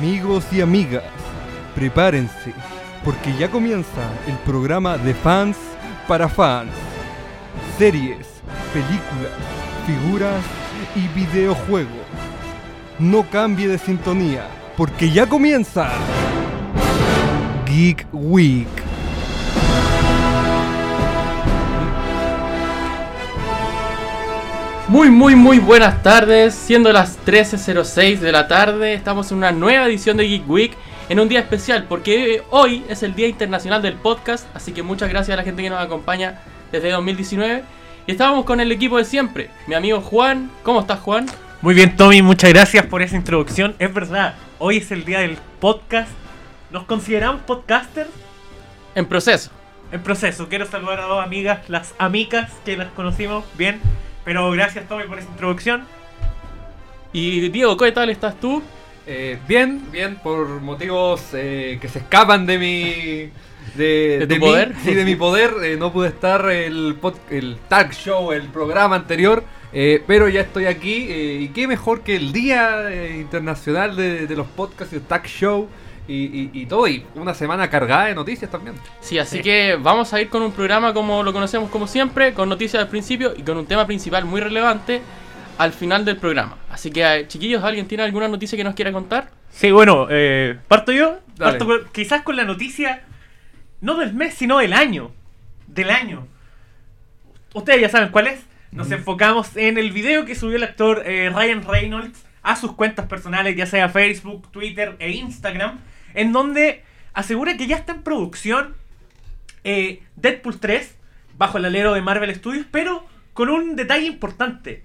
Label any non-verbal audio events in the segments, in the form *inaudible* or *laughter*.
Amigos y amigas, prepárense, porque ya comienza el programa de fans para fans. Series, películas, figuras y videojuegos. No cambie de sintonía, porque ya comienza Geek Week. Muy, muy, muy buenas tardes. Siendo las 13.06 de la tarde, estamos en una nueva edición de Geek Week. En un día especial, porque hoy es el Día Internacional del Podcast. Así que muchas gracias a la gente que nos acompaña desde 2019. Y estábamos con el equipo de siempre. Mi amigo Juan. ¿Cómo estás, Juan? Muy bien, Tommy, muchas gracias por esa introducción. Es verdad, hoy es el día del podcast. ¿Nos consideramos podcasters? En proceso. En proceso. Quiero saludar a dos amigas, las amicas que las conocimos bien. Pero gracias, Tommy, por esa introducción. Y Diego, ¿qué tal estás tú? Eh, bien, bien, por motivos eh, que se escapan de mi. De, *laughs* ¿De tu mí, poder? *laughs* sí, de mi poder. eh, no pude estar el, pod- el tag show, el programa anterior. eh, pero ya estoy aquí. eh, y qué mejor que el Día eh, Internacional de, de los Podcasts y el tag show. Y, y- y todo. Y una semana cargada de noticias también. Sí, así Sí. que vamos a ir con un programa como lo conocemos como siempre, con noticias al principio y con un tema principal muy relevante al final del programa. Así que, eh, chiquillos, ¿alguien tiene alguna noticia que nos quiera contar? Sí, bueno, eh, parto yo. Dale. Parto con- quizás con la noticia, no del mes, sino del año. Del año. Ustedes ya saben cuál es. Nos enfocamos en el video que subió el actor eh, Ryan Reynolds a sus cuentas personales, ya sea Facebook, Twitter e Instagram, en donde asegura que ya está en producción eh, Deadpool 3 bajo el alero de Marvel Studios, pero con un detalle importante.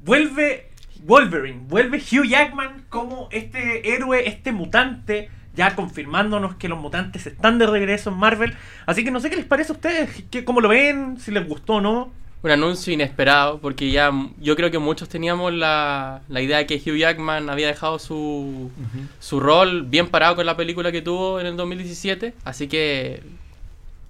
Vuelve Wolverine, vuelve Hugh Jackman como este héroe, este mutante, ya confirmándonos que los mutantes están de regreso en Marvel. Así que no sé qué les parece a ustedes, qué- cómo lo ven, si les gustó o no. Un anuncio inesperado, porque ya yo creo que muchos teníamos la, la idea de que Hugh Jackman había dejado su, su rol bien parado con la película que tuvo en el 2017. Así que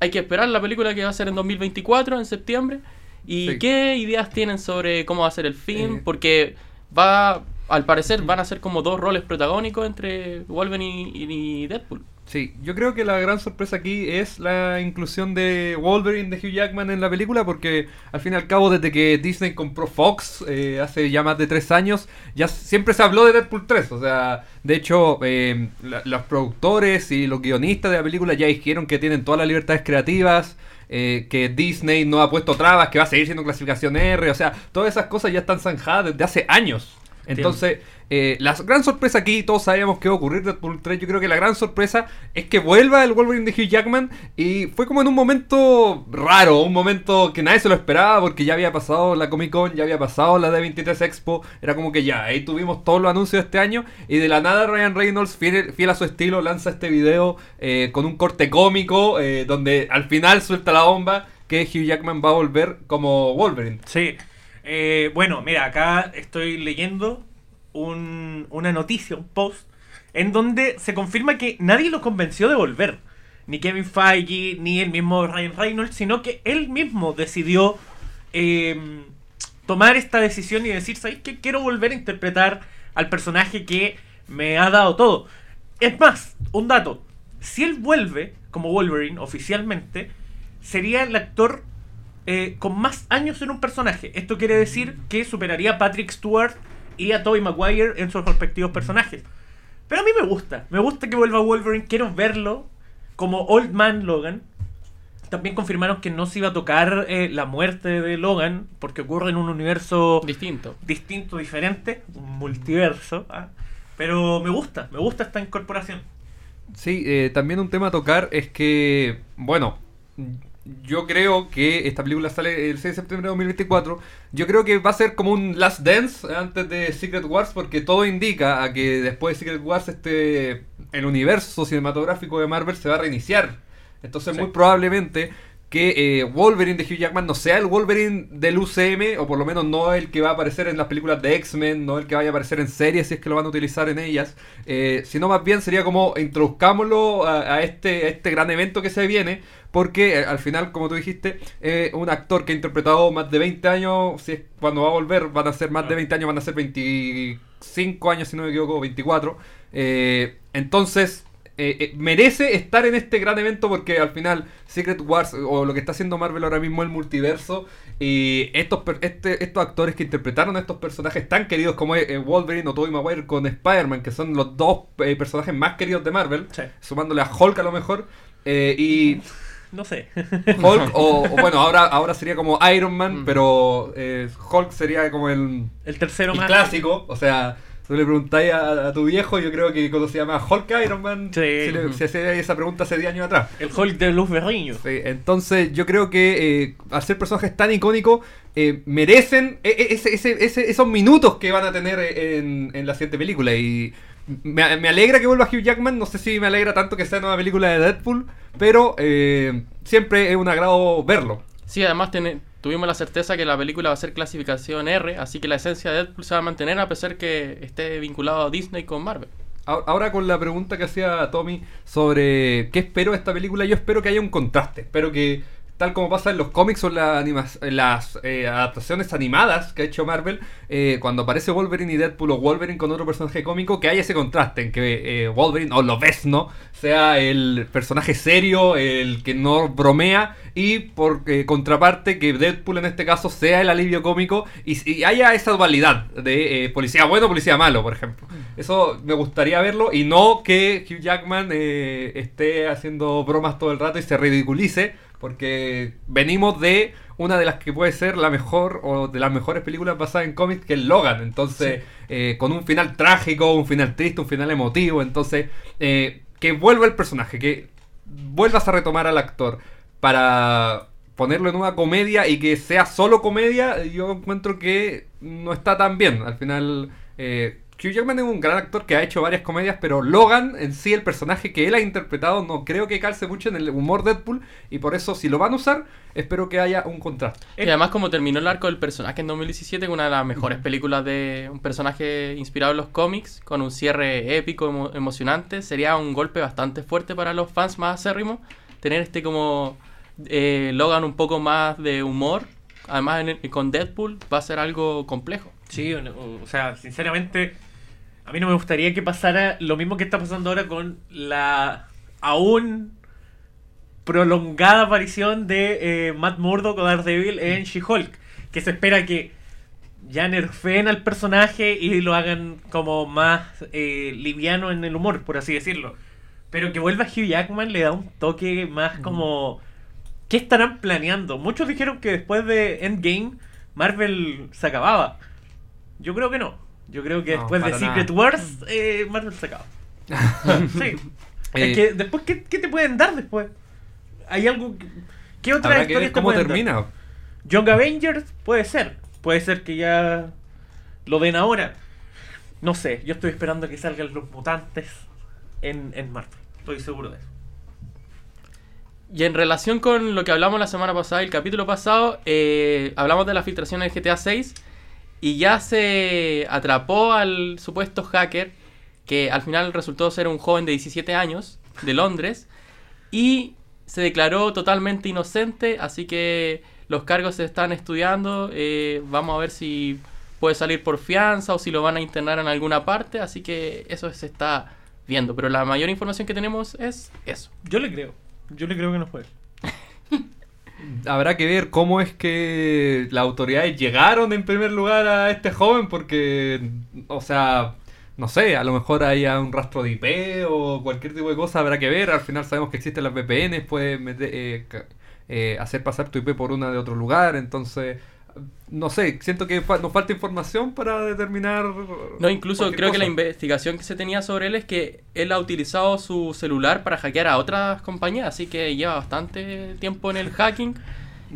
hay que esperar la película que va a ser en 2024, en septiembre. ¿Y Sí. qué ideas tienen sobre cómo va a ser el film? Eh. Porque va, al parecer, van a ser como dos roles protagónicos entre Wolverine y, y Deadpool. Sí, yo creo que la gran sorpresa aquí es la inclusión de Wolverine de Hugh Jackman en la película, porque al fin y al cabo, desde que Disney compró Fox eh, hace ya más de tres años, ya siempre se habló de Deadpool 3. O sea, de hecho, la- los productores y los guionistas de la película ya dijeron que tienen todas las libertades creativas. eh, que Disney no ha puesto trabas, que va a seguir siendo clasificación R, o sea, todas esas cosas ya están zanjadas desde hace años. Entonces, eh, la gran sorpresa aquí, todos sabíamos que iba a ocurrir Deadpool 3. Yo creo que la gran sorpresa es que vuelva el Wolverine de Hugh Jackman. Y fue como en un momento raro, un momento que nadie se lo esperaba porque ya había pasado la Comic Con, ya había pasado la D23 Expo. Era como que ya, ahí tuvimos todos los anuncios de este año. Y de la nada, Ryan Reynolds, fiel, fiel a su estilo, lanza este video eh, con un corte cómico eh, donde al final suelta la bomba que Hugh Jackman va a volver como Wolverine. Sí. Eh, bueno, mira, acá estoy leyendo un- una noticia, un post, en donde se confirma que nadie lo convenció de volver. Ni Kevin Feige, ni el mismo Ryan Reynolds, sino que él mismo decidió eh, tomar esta decisión y decir, ¿sabes qué? Quiero volver a interpretar al personaje que me ha dado todo. Es más, un dato. Si él vuelve como Wolverine oficialmente, sería el actor eh, con más años en un personaje. Esto quiere decir que superaría a Patrick Stewart y a Tobey Maguire en sus respectivos personajes. Pero a mí me gusta, me gusta que vuelva Wolverine, quiero verlo como Old Man Logan. También confirmaron que no se iba a tocar eh, la muerte de Logan porque ocurre en un universo Distinto. distinto, diferente, un multiverso. ¿ah? Pero me gusta, me gusta esta incorporación. Sí, eh, también un tema a tocar es que, bueno, yo creo que esta película sale el 6 de septiembre de 2024. Yo creo que va a ser como un Last Dance antes de Secret Wars, porque todo indica a que después de Secret Wars este el universo cinematográfico de Marvel se va a reiniciar. Entonces, Sí. muy probablemente que eh, Wolverine de Hugh Jackman no sea el Wolverine del UCM, o por lo menos no el que va a aparecer en las películas de X-Men, no el que vaya a aparecer en series si es que lo van a utilizar en ellas, eh, sino más bien sería como introduzcámoslo a, a este, a este gran evento que se viene, porque eh, al final, como tú dijiste, un actor que ha interpretado más de 20 años, si es cuando va a volver, van a ser más de 20 años, van a ser 24 25 años, si no me equivoco, 24. Eh, entonces, eh, eh, merece estar en este gran evento porque al final Secret Wars o lo que está haciendo Marvel ahora mismo el multiverso y estos per- este- estos actores que interpretaron a estos personajes tan queridos como eh, Wolverine o Tobey Maguire con Spider-Man que son los dos eh, personajes más queridos de Marvel Sí. sumándole a Hulk a lo mejor eh, y *laughs* No sé. Hulk o, o bueno ahora *laughs* ahora sería como Iron Man Mm. pero eh, Hulk sería como el El tercero el más. clásico, o sea, tú le preguntáis a, a tu viejo, yo creo que conocía más Hulk que Iron Man. Sí. Si, le- si hacía esa pregunta hace 10 años atrás. El Hulk de Luz Berriño. Sí, entonces yo creo que eh, al ser personajes tan icónicos, eh, merecen e- e- ese- ese- ese- esos minutos que van a tener en, en la siguiente película. Y me, me alegra que vuelva Hugh Jackman, no sé si me alegra tanto que sea nueva película de Deadpool, pero eh, siempre es un agrado verlo. Sí, además tene- tuvimos la certeza que la película va a ser clasificación R, así que la esencia de Deadpool se va a mantener a pesar que esté vinculado a Disney con Marvel. Ahora con la pregunta que hacía Tommy sobre qué espero de esta película, yo espero que haya un contraste. Espero que, tal como pasa en los cómics o en, la anima- en las eh, adaptaciones animadas que ha hecho Marvel, eh, cuando aparece Wolverine y Deadpool o Wolverine con otro personaje cómico, que haya ese contraste en que eh, Wolverine, o lo ves, ¿no? Sea el personaje serio, el que no bromea, y por contraparte que Deadpool en este caso sea el alivio cómico y, y haya esa dualidad de policía bueno, policía malo, por ejemplo. Eso me gustaría verlo y no que Hugh Jackman esté haciendo bromas todo el rato y se ridiculice, porque venimos de una de las que puede ser la mejor o de las mejores películas basadas en cómics que es Logan. Entonces, eh, con un final trágico, un final triste, un final emotivo. Entonces, eh, que vuelva el personaje, que vuelvas a retomar al actor para ponerlo en una comedia y que sea solo comedia, yo encuentro que no está tan bien. Al final, eh, Hugh Jackman es un gran actor que ha hecho varias comedias, pero Logan en sí, el personaje que él ha interpretado, no creo que calce mucho en el humor Deadpool y por eso si lo van a usar, espero que haya un contraste. Y además como terminó el arco del personaje en 2017 con una de las mejores películas de un personaje inspirado en los cómics, con un cierre épico, emo- emocionante, sería un golpe bastante fuerte para los fans más acérrimos tener este como eh, Logan un poco más de humor. Además en el- con Deadpool va a ser algo complejo. Sí, o sea, sinceramente, a mí no me gustaría que pasara lo mismo que está pasando ahora con la aún prolongada aparición de eh, Matt Murdock o Daredevil en She-Hulk. Que se espera que ya nerfeen al personaje y lo hagan como más eh, liviano en el humor, por así decirlo. Pero que vuelva Hugh Jackman le da un toque más como... ¿Qué estarán planeando? Muchos dijeron que después de Endgame Marvel se acababa. Yo creo que no. Yo creo que No, después de Secret nada. Wars eh, Marvel se acaba. *laughs* sí. Eh, es que después, ¿qué, qué te pueden dar después? ¿Hay algo que- ¿Qué otra Habrá que historia ver cómo te pueden dar? termina. Young Avengers puede ser. Puede ser que ya lo den ahora. No sé, yo estoy esperando que salgan los mutantes en, en Marvel. Estoy seguro de eso. Y en relación con lo que hablamos la semana pasada, el capítulo pasado, eh, hablamos de la filtración del GTA 6 y ya se atrapó al supuesto hacker que al final resultó ser un joven de 17 años de Londres y se declaró totalmente inocente, así que los cargos se están estudiando, eh, vamos a ver si puede salir por fianza o si lo van a internar en alguna parte, así que eso se está viendo, pero la mayor información que tenemos es eso. Yo le creo. Yo le creo que no fue. Habrá que ver cómo es que las autoridades llegaron en primer lugar a este joven, porque, o sea, no sé, a lo mejor haya un rastro de IP o cualquier tipo de cosa, habrá que ver. Al final sabemos que existen las VPNs, puedes meter, eh, eh, hacer pasar tu IP por una de otro lugar, entonces, no sé, siento que fa- nos falta información para determinar. No, incluso creo que la investigación que se tenía sobre él es que él ha utilizado su celular para hackear a otras compañías, así que lleva bastante tiempo en el *laughs* hacking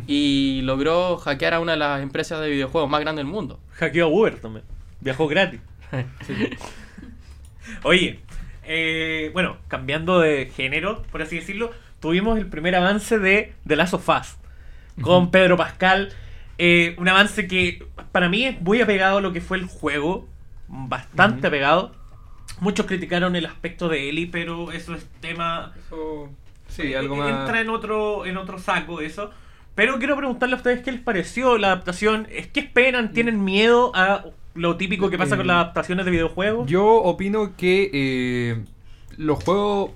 y logró hackear a una de las empresas de videojuegos más grandes del mundo. Hackeó a Uber también. Viajó gratis. *laughs* Oye, eh, bueno, cambiando de género, por así decirlo, tuvimos el primer avance de The Last of Us con Pedro Pascal. Eh, un avance que para mí es muy apegado a lo que fue el juego, bastante Ujú. apegado. Muchos criticaron el aspecto de Ellie, pero eso es tema Eso- sí, algo más. entra en otro, en otro saco eso. Pero quiero preguntarle a ustedes qué les pareció la adaptación. ¿Es que esperan? ¿Tienen miedo a lo típico que pasa Eh, con las adaptaciones de videojuegos. Yo opino que eh, los juegos,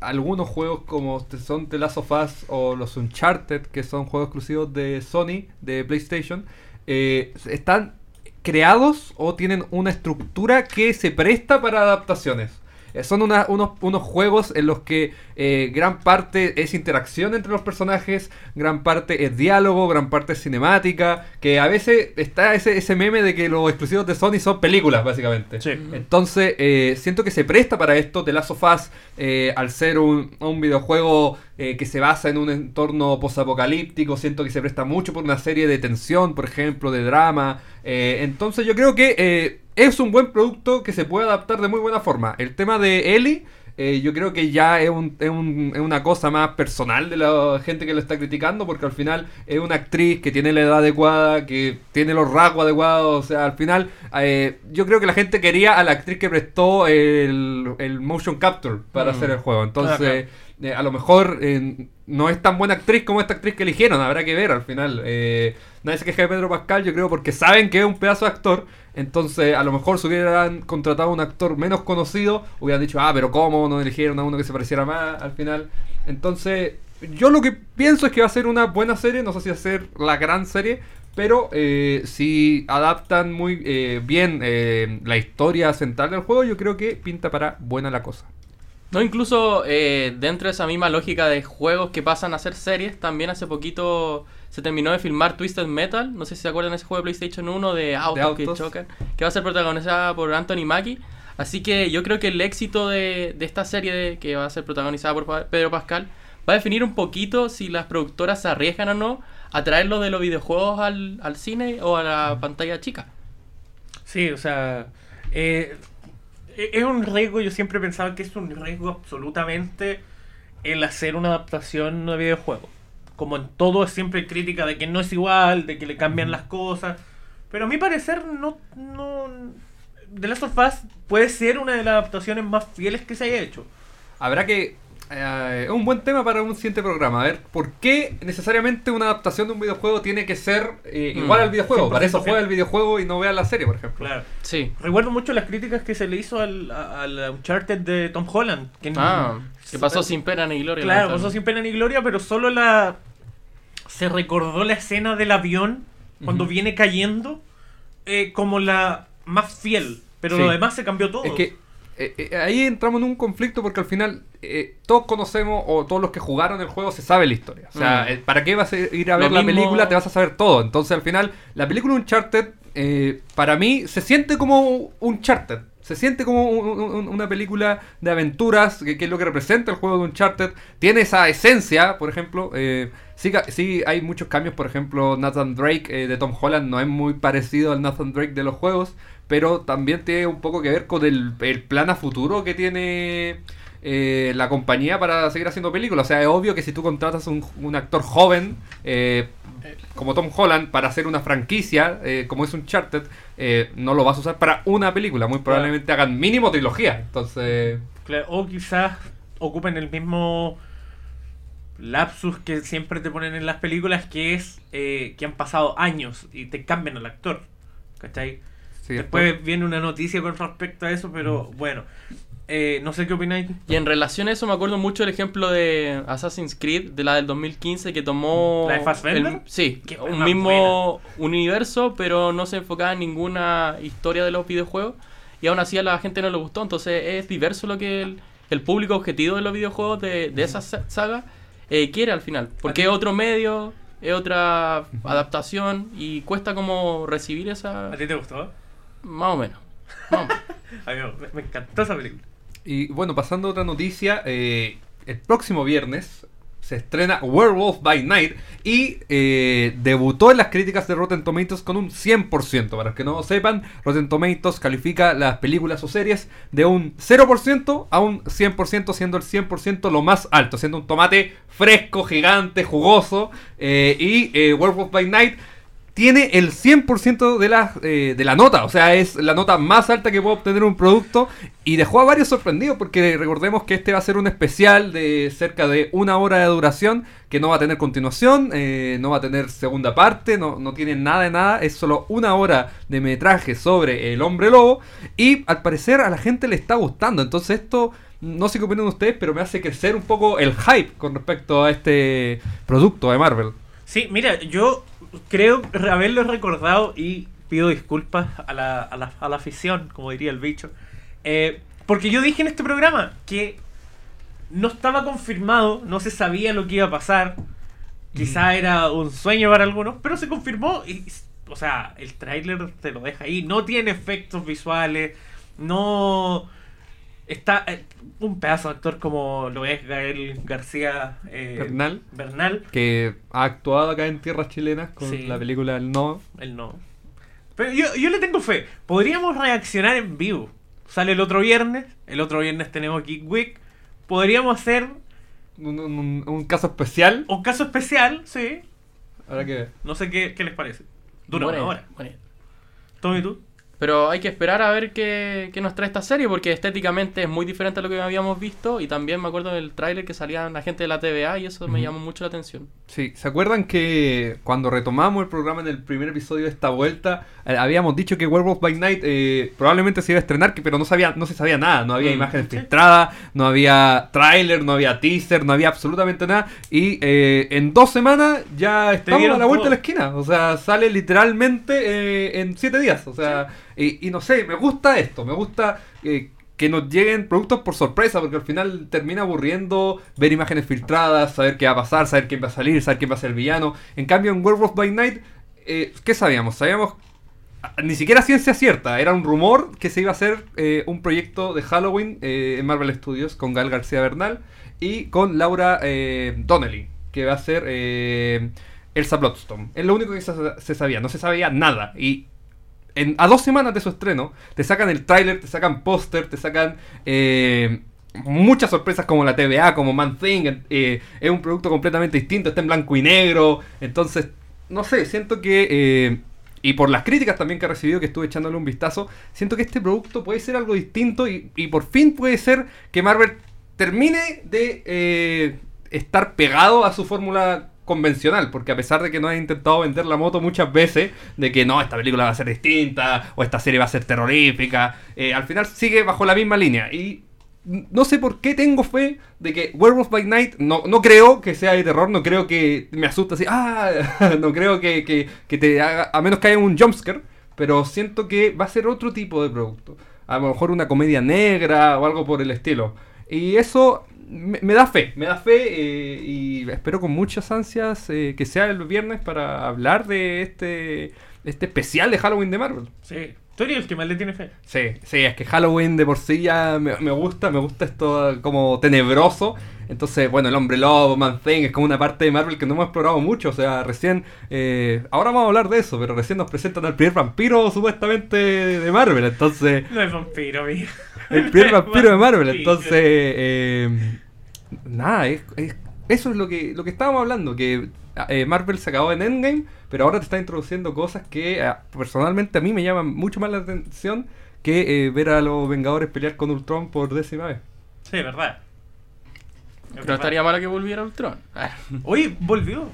algunos juegos como son The Last of Us o los Uncharted, que son juegos exclusivos de Sony, de PlayStation, eh, están creados o tienen una estructura que se presta para adaptaciones. Eh, Son una- unos, unos juegos en los que eh, gran parte es interacción entre los personajes, gran parte es diálogo, gran parte es cinemática, que a veces está ese, ese meme de que los exclusivos de Sony son películas, básicamente. Sí. Entonces, eh, siento que se presta para esto. The Last of Us, eh, al ser un, un videojuego eh, que se basa en un entorno posapocalíptico, siento que se presta mucho por una serie de tensión, por ejemplo, de drama. Eh, entonces, yo creo que eh, es un buen producto que se puede adaptar de muy buena forma. El tema de Ellie. eh, yo creo que ya es, un- es un- es una cosa más personal de la gente que lo está criticando, porque al final es una actriz que tiene la edad adecuada, que tiene los rasgos adecuados, o sea, al final eh, yo creo que la gente quería a la actriz que prestó el, el motion capture para Mm. hacer el juego, entonces eh, a lo mejor eh, no es tan buena actriz como esta actriz que eligieron, habrá que ver al final. Eh, nadie se queja de Pedro Pascal, yo creo, porque saben que es un pedazo de actor. Entonces, a lo mejor si hubieran contratado a un actor menos conocido, hubieran dicho, ah, pero ¿cómo no eligieron a uno que se pareciera más al final? Entonces, yo lo que pienso es que va a ser una buena serie, no sé si va a ser la gran serie, pero eh, si adaptan muy eh, bien eh, la historia central del juego, yo creo que pinta para buena la cosa. No, incluso eh, dentro de esa misma lógica de juegos que pasan a ser series, también hace poquito se terminó de filmar Twisted Metal. No sé si se acuerdan de ese juego de PlayStation 1 de autos, que autos. chocan, que va a ser protagonizada por Anthony Mackie. Así que yo creo que el éxito de, de esta serie de- que va a ser protagonizada por Pedro Pascal va a definir un poquito si las productoras se arriesgan o no a traerlo de los videojuegos al, al cine o a la pantalla chica. Sí, o sea, eh, es un riesgo, yo siempre he pensado que es un riesgo absolutamente el hacer una adaptación de videojuego. Como en todo es siempre crítica de que no es igual, de que le cambian las cosas. Pero a mi parecer no, no... The Last of Us puede ser una de las adaptaciones más fieles que se haya hecho. Habrá que. Eh, es un buen tema para un siguiente programa. A ver, ¿por qué necesariamente una adaptación de un videojuego tiene que ser eh, Mm, igual al videojuego? Para eso 100% juega el videojuego y no vea la serie, por ejemplo. Claro. Sí. Recuerdo mucho las críticas que se le hizo al, al Uncharted de Tom Holland. Que Ah, que pasó sin pena ni gloria. Claro, pasó sin pena ni gloria, pero solo la. Se recordó la escena del avión cuando viene cayendo eh, como la más fiel. Pero Sí. lo demás se cambió todo. Es que eh, eh, ahí entramos en un conflicto porque al final eh, todos conocemos o todos los que jugaron el juego se sabe la historia. O sea, Mm. eh, ¿para qué vas a ir a Lo ver la mismo- película? Te vas a saber todo. Entonces al final, la película Uncharted, eh, para mí, se siente como Uncharted. Se siente como un- un- una película de aventuras, que, es lo que representa el juego de Uncharted. Tiene esa esencia, por ejemplo. eh, sí, sí hay muchos cambios, por ejemplo, Nathan Drake eh, de Tom Holland no es muy parecido al Nathan Drake de los juegos, pero también tiene un poco que ver con el, el plan a futuro que tiene eh, la compañía para seguir haciendo películas. O sea, es obvio que si tú contratas un, un actor joven eh, como Tom Holland para hacer una franquicia eh, como es Uncharted, eh, no lo vas a usar para una película. Muy probablemente hagan mínimo trilogía. Entonces, Claro, O quizás ocupen el mismo lapsus que siempre te ponen en las películas, que es eh, que han pasado años y te cambian al actor. ¿Cachai? sí, Después viene una noticia con respecto a eso, pero bueno. Eh, no sé qué opináis. Y en relación a eso me acuerdo mucho el ejemplo de Assassin's Creed, de la del 2015, que tomó... ¿La de Fassbender? el- sí, Qué un buena, mismo universo, pero no se enfocaba en ninguna historia de los videojuegos. Y aún así a la gente no le gustó, entonces es diverso lo que el, el público objetivo de los videojuegos de, de esa sa- saga eh, quiere al final. Porque es otro medio, es otra adaptación y cuesta como recibir esa... ¿A ti te gustó? Más o menos. Más o menos. *laughs* A mí me, me encantó esa película. Y bueno, pasando a otra noticia, eh, el próximo viernes se estrena Werewolf by Night y eh, debutó en las críticas de Rotten Tomatoes con un 100%. Para los que no lo sepan, Rotten Tomatoes califica las películas o series de un 0% a un 100%, siendo el 100% lo más alto, siendo un tomate fresco, gigante, jugoso. eh, y Werewolf by Night tiene el 100% de la, eh, de la nota, o sea, es la nota más alta que puede obtener un producto y dejó a varios sorprendidos porque recordemos que este va a ser un especial de cerca de una hora de duración que no va a tener continuación, eh, no va a tener segunda parte, no, no tiene nada de nada, es solo una hora de metraje sobre el hombre lobo y al parecer a la gente le está gustando, entonces esto... No sé qué opinan ustedes, pero me hace crecer un poco el hype con respecto a este producto de Marvel. Sí, mira, yo creo haberlo recordado y pido disculpas a la, a la, a la afición, como diría el bicho. Eh, porque yo dije en este programa que no estaba confirmado, no se sabía lo que iba a pasar. Quizá era un sueño para algunos, pero se confirmó y, o sea, el tráiler te lo deja ahí. No tiene efectos visuales, no está eh, un pedazo de actor como lo es Gael García eh, Bernal. Bernal. Que ha actuado acá en tierras chilenas con Sí. la película El No. Él no. Pero yo, yo le tengo fe. Podríamos reaccionar en vivo. Sale el otro viernes. El otro viernes tenemos Geek Week. Podríamos hacer Un, un- un caso especial. un caso especial, sí. Habrá que. No sé qué, qué les parece. Dura una hora. buena idea. Tommy, tú. Pero hay que esperar a ver qué, qué nos trae esta serie, porque estéticamente es muy diferente a lo que habíamos visto. Y también me acuerdo del tráiler que salían la gente de la TVA y eso me llamó mucho la atención. Sí, ¿se acuerdan que cuando retomamos el programa en el primer episodio de esta vuelta, eh, habíamos dicho que Werewolf by Night eh, probablemente se iba a estrenar, pero no sabía, no se sabía nada, no había Mm, imágenes filtradas, no había tráiler, no había teaser, no había absolutamente nada, y eh, en dos semanas ya estamos a la vuelta de todo. la esquina, o sea, sale literalmente eh, en siete días, o sea, y, no sé, me gusta esto, me gusta... eh, que nos lleguen productos por sorpresa, porque al final termina aburriendo ver imágenes filtradas, saber qué va a pasar, saber quién va a salir, saber quién va a ser el villano. En cambio, en Werewolf by Night, eh, ¿qué sabíamos? Sabíamos ah, ni siquiera ciencia cierta, era un rumor que se iba a hacer eh, un proyecto de Halloween eh, en Marvel Studios con Gal García Bernal y con Laura Donnelly, que va a ser Elsa Bloodstone. Es lo único que se sabía, no se sabía nada. Y a dos semanas de su estreno, te sacan el tráiler, te sacan póster, te sacan eh, muchas sorpresas como la TVA, como Man Thing. eh, es un producto completamente distinto, está en blanco y negro. Entonces, no sé, siento que... eh, y por las críticas también que he recibido, que estuve echándole un vistazo, siento que este producto puede ser algo distinto y, y por fin puede ser que Marvel termine de estar pegado a su fórmula convencional, porque a pesar de que no ha intentado vender la moto muchas veces, de que no, esta película va a ser distinta, o esta serie va a ser terrorífica, eh, al final sigue bajo la misma línea. Y no sé por qué tengo fe de que Werewolf by Night, no, no creo que sea de terror, no creo que me asuste así, ah, *laughs* no creo que, que- que te haga, a menos que haya un jumpscare, pero siento que va a ser otro tipo de producto. A lo mejor una comedia negra o algo por el estilo. Y eso me, me da fe, me da fe eh, y espero con muchas ansias eh, que sea el viernes para hablar de este, este especial de Halloween de Marvel. Sí. Tú eres el que más le tiene fe. Sí, sí, es que Halloween de por sí ya me, me gusta, me gusta esto como tenebroso. Entonces, bueno, el hombre lobo, Man Thing, es como una parte de Marvel que no hemos explorado mucho. O sea, recién, eh, ahora vamos a hablar de eso, pero recién nos presentan al primer vampiro supuestamente de Marvel. Entonces, No es vampiro, amigo. el primer vampiro de Marvel. Entonces, eh, nada, es, es- eso es lo que, lo que estábamos hablando, que eh, Marvel se acabó en Endgame, pero ahora te está introduciendo cosas que eh, personalmente a mí me llaman mucho más la atención que eh, ver a los Vengadores pelear con Ultron por décima vez. Sí, verdad. Pero estaría malo que volviera Ultron. *laughs* Oye, volvió.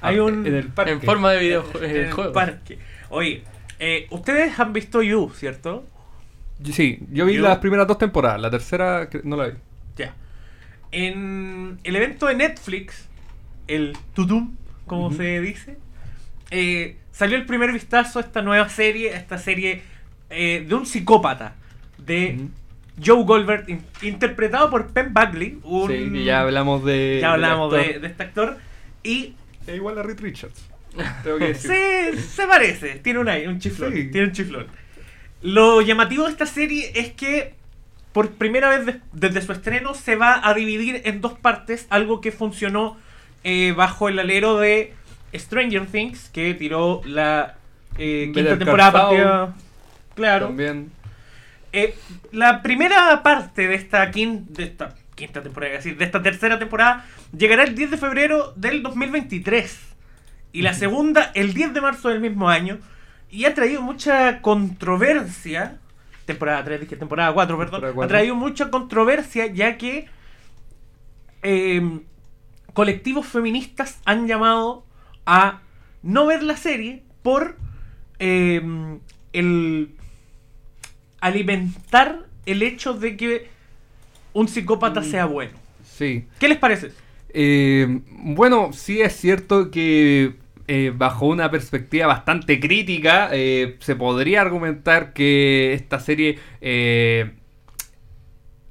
Hay un. En el parque. en forma de en el videojuego. parque. Oye, eh, ustedes han visto You, ¿cierto? Sí, yo vi las primeras dos temporadas, la tercera no la vi. Ya. En el evento de Netflix, el Tutum, como se dice, eh, salió el primer vistazo a esta nueva serie, a esta serie eh, de un psicópata, de. Joe Goldberg, in- interpretado por Penn Bagley, un... Sí, ya hablamos de. ya hablamos de, de este actor, y Es igual a Reed Richards. *laughs* Tengo que decir. se, se parece, tiene un, aire, un chiflón, Sí. tiene un chiflón. Lo llamativo de esta serie es que por primera vez de- desde su estreno se va a dividir en dos partes, algo que funcionó eh, bajo el alero de Stranger Things, que tiró la eh, quinta temporada partida- Claro. También. Eh, la primera parte de esta, quin- de esta quinta temporada, decir, de esta tercera temporada, llegará el 10 de febrero del 2023. Y la segunda, el 10 de marzo del mismo año. Y ha traído mucha controversia. Temporada 3, dije temporada 4, perdón. Temporada Ha traído mucha controversia ya que eh, colectivos feministas han llamado a no ver la serie por eh, el alimentar el hecho de que un psicópata Mm. sea bueno. Sí. ¿Qué les parece? Eh, bueno, sí es cierto que eh, bajo una perspectiva bastante crítica eh, se podría argumentar que esta serie eh,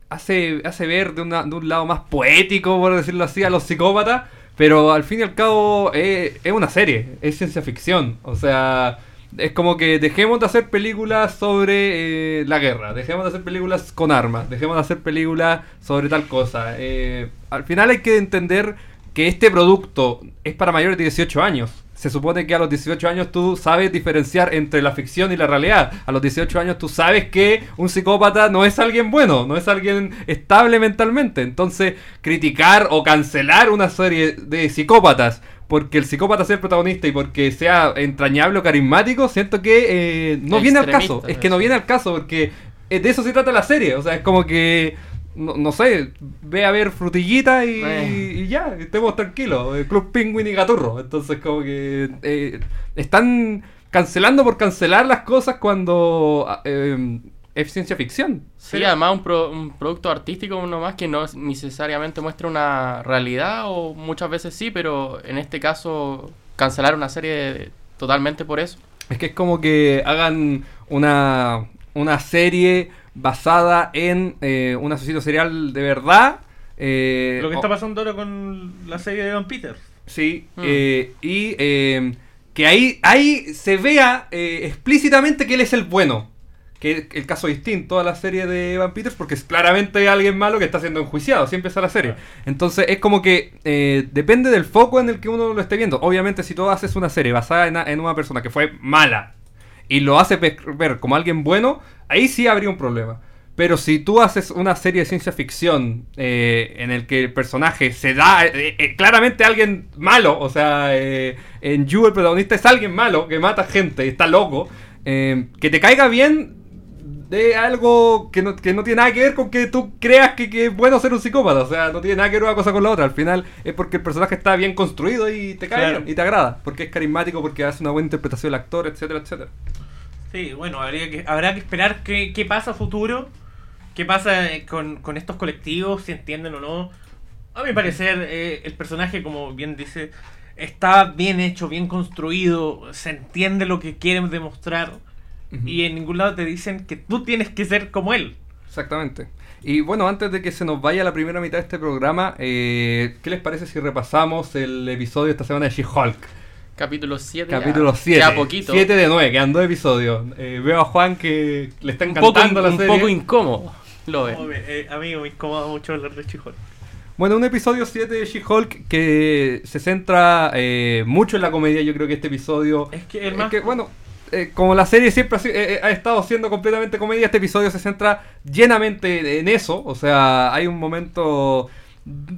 hace, hace ver de, una- de un lado más poético, por decirlo así, a los psicópatas, pero al fin y al cabo es una serie, es ciencia ficción, o sea... Es como que dejemos de hacer películas sobre eh, la guerra, dejemos de hacer películas con armas, dejemos de hacer películas sobre tal cosa. Eh, al final hay que entender que este producto es para mayores de 18 años. Se supone que a los 18 años tú sabes diferenciar entre la ficción y la realidad. A los 18 años tú sabes que un psicópata no es alguien bueno, no es alguien estable mentalmente. Entonces, criticar o cancelar una serie de psicópatas porque el psicópata sea el protagonista y porque sea entrañable o carismático, siento que eh, no viene al caso. Es que no viene al caso porque eh, de eso se trata la serie. O sea, es como que, no, no sé, ve a ver frutillita y, Eh. y ya, estemos tranquilos. El Club Penguin y Gaturro. Entonces, como que eh, están cancelando por cancelar las cosas cuando ah, eh, es ciencia ficción. Sí, Pero- además un, pro- un producto artístico uno más que no necesariamente muestra una realidad o muchas veces sí, pero en este caso cancelar una serie totalmente por eso. Es que es como que hagan una, una serie basada en eh, un asesino serial de verdad. eh, Lo que está pasando ahora con la serie de Van Peters. Sí, Mm. eh, y eh, que ahí, ahí se vea eh, explícitamente que él es el bueno. Que es el caso distinto a la serie de Van Peters, porque es claramente alguien malo que está siendo enjuiciado, así empieza la serie. Entonces es como que eh, depende del foco en el que uno lo esté viendo. Obviamente, si tú haces una serie basada en, en una persona que fue mala y lo hace ve- ver como alguien bueno, ahí sí habría un problema. Pero si tú haces una serie de ciencia ficción eh, en el que el personaje se da eh, eh, claramente alguien malo, o sea, en You el protagonista es alguien malo que mata gente y está loco, que te caiga bien de algo que no, que no tiene nada que ver con que tú creas que, que es bueno ser un psicópata, o sea, no tiene nada que ver una cosa con la otra, al final es porque el personaje está bien construido y te cae Claro. y te agrada, porque es carismático, porque hace una buena interpretación del actor, etcétera, etcétera. Sí, bueno, habría que, habrá que esperar qué, qué pasa a futuro, qué pasa eh, con, con estos colectivos, si entienden o no. A mi parecer, eh, el personaje, como bien dice, está bien hecho, bien construido, se entiende lo que quieren demostrar Y en ningún lado te dicen que tú tienes que ser como él. Exactamente. Y bueno, antes de que se nos vaya la primera mitad de este programa, eh, ¿qué les parece si repasamos el episodio de esta semana de She-Hulk? Capítulo 7. Capítulo 7. Ya poquito. 7 de 9, quedan dos episodios. Eh, veo a Juan que le está un poco, encantando la un serie. poco incómodo. Lo ve. Eh, amigo, me incomoda mucho hablar de Chihol. Bueno, un episodio 7 de She-Hulk que se centra eh, mucho en la comedia. Yo creo que este episodio. Es que el es más... que, bueno, eh, como la serie siempre ha, eh, eh, ha estado siendo completamente comedia, este episodio se centra llenamente en eso. O sea, hay un momento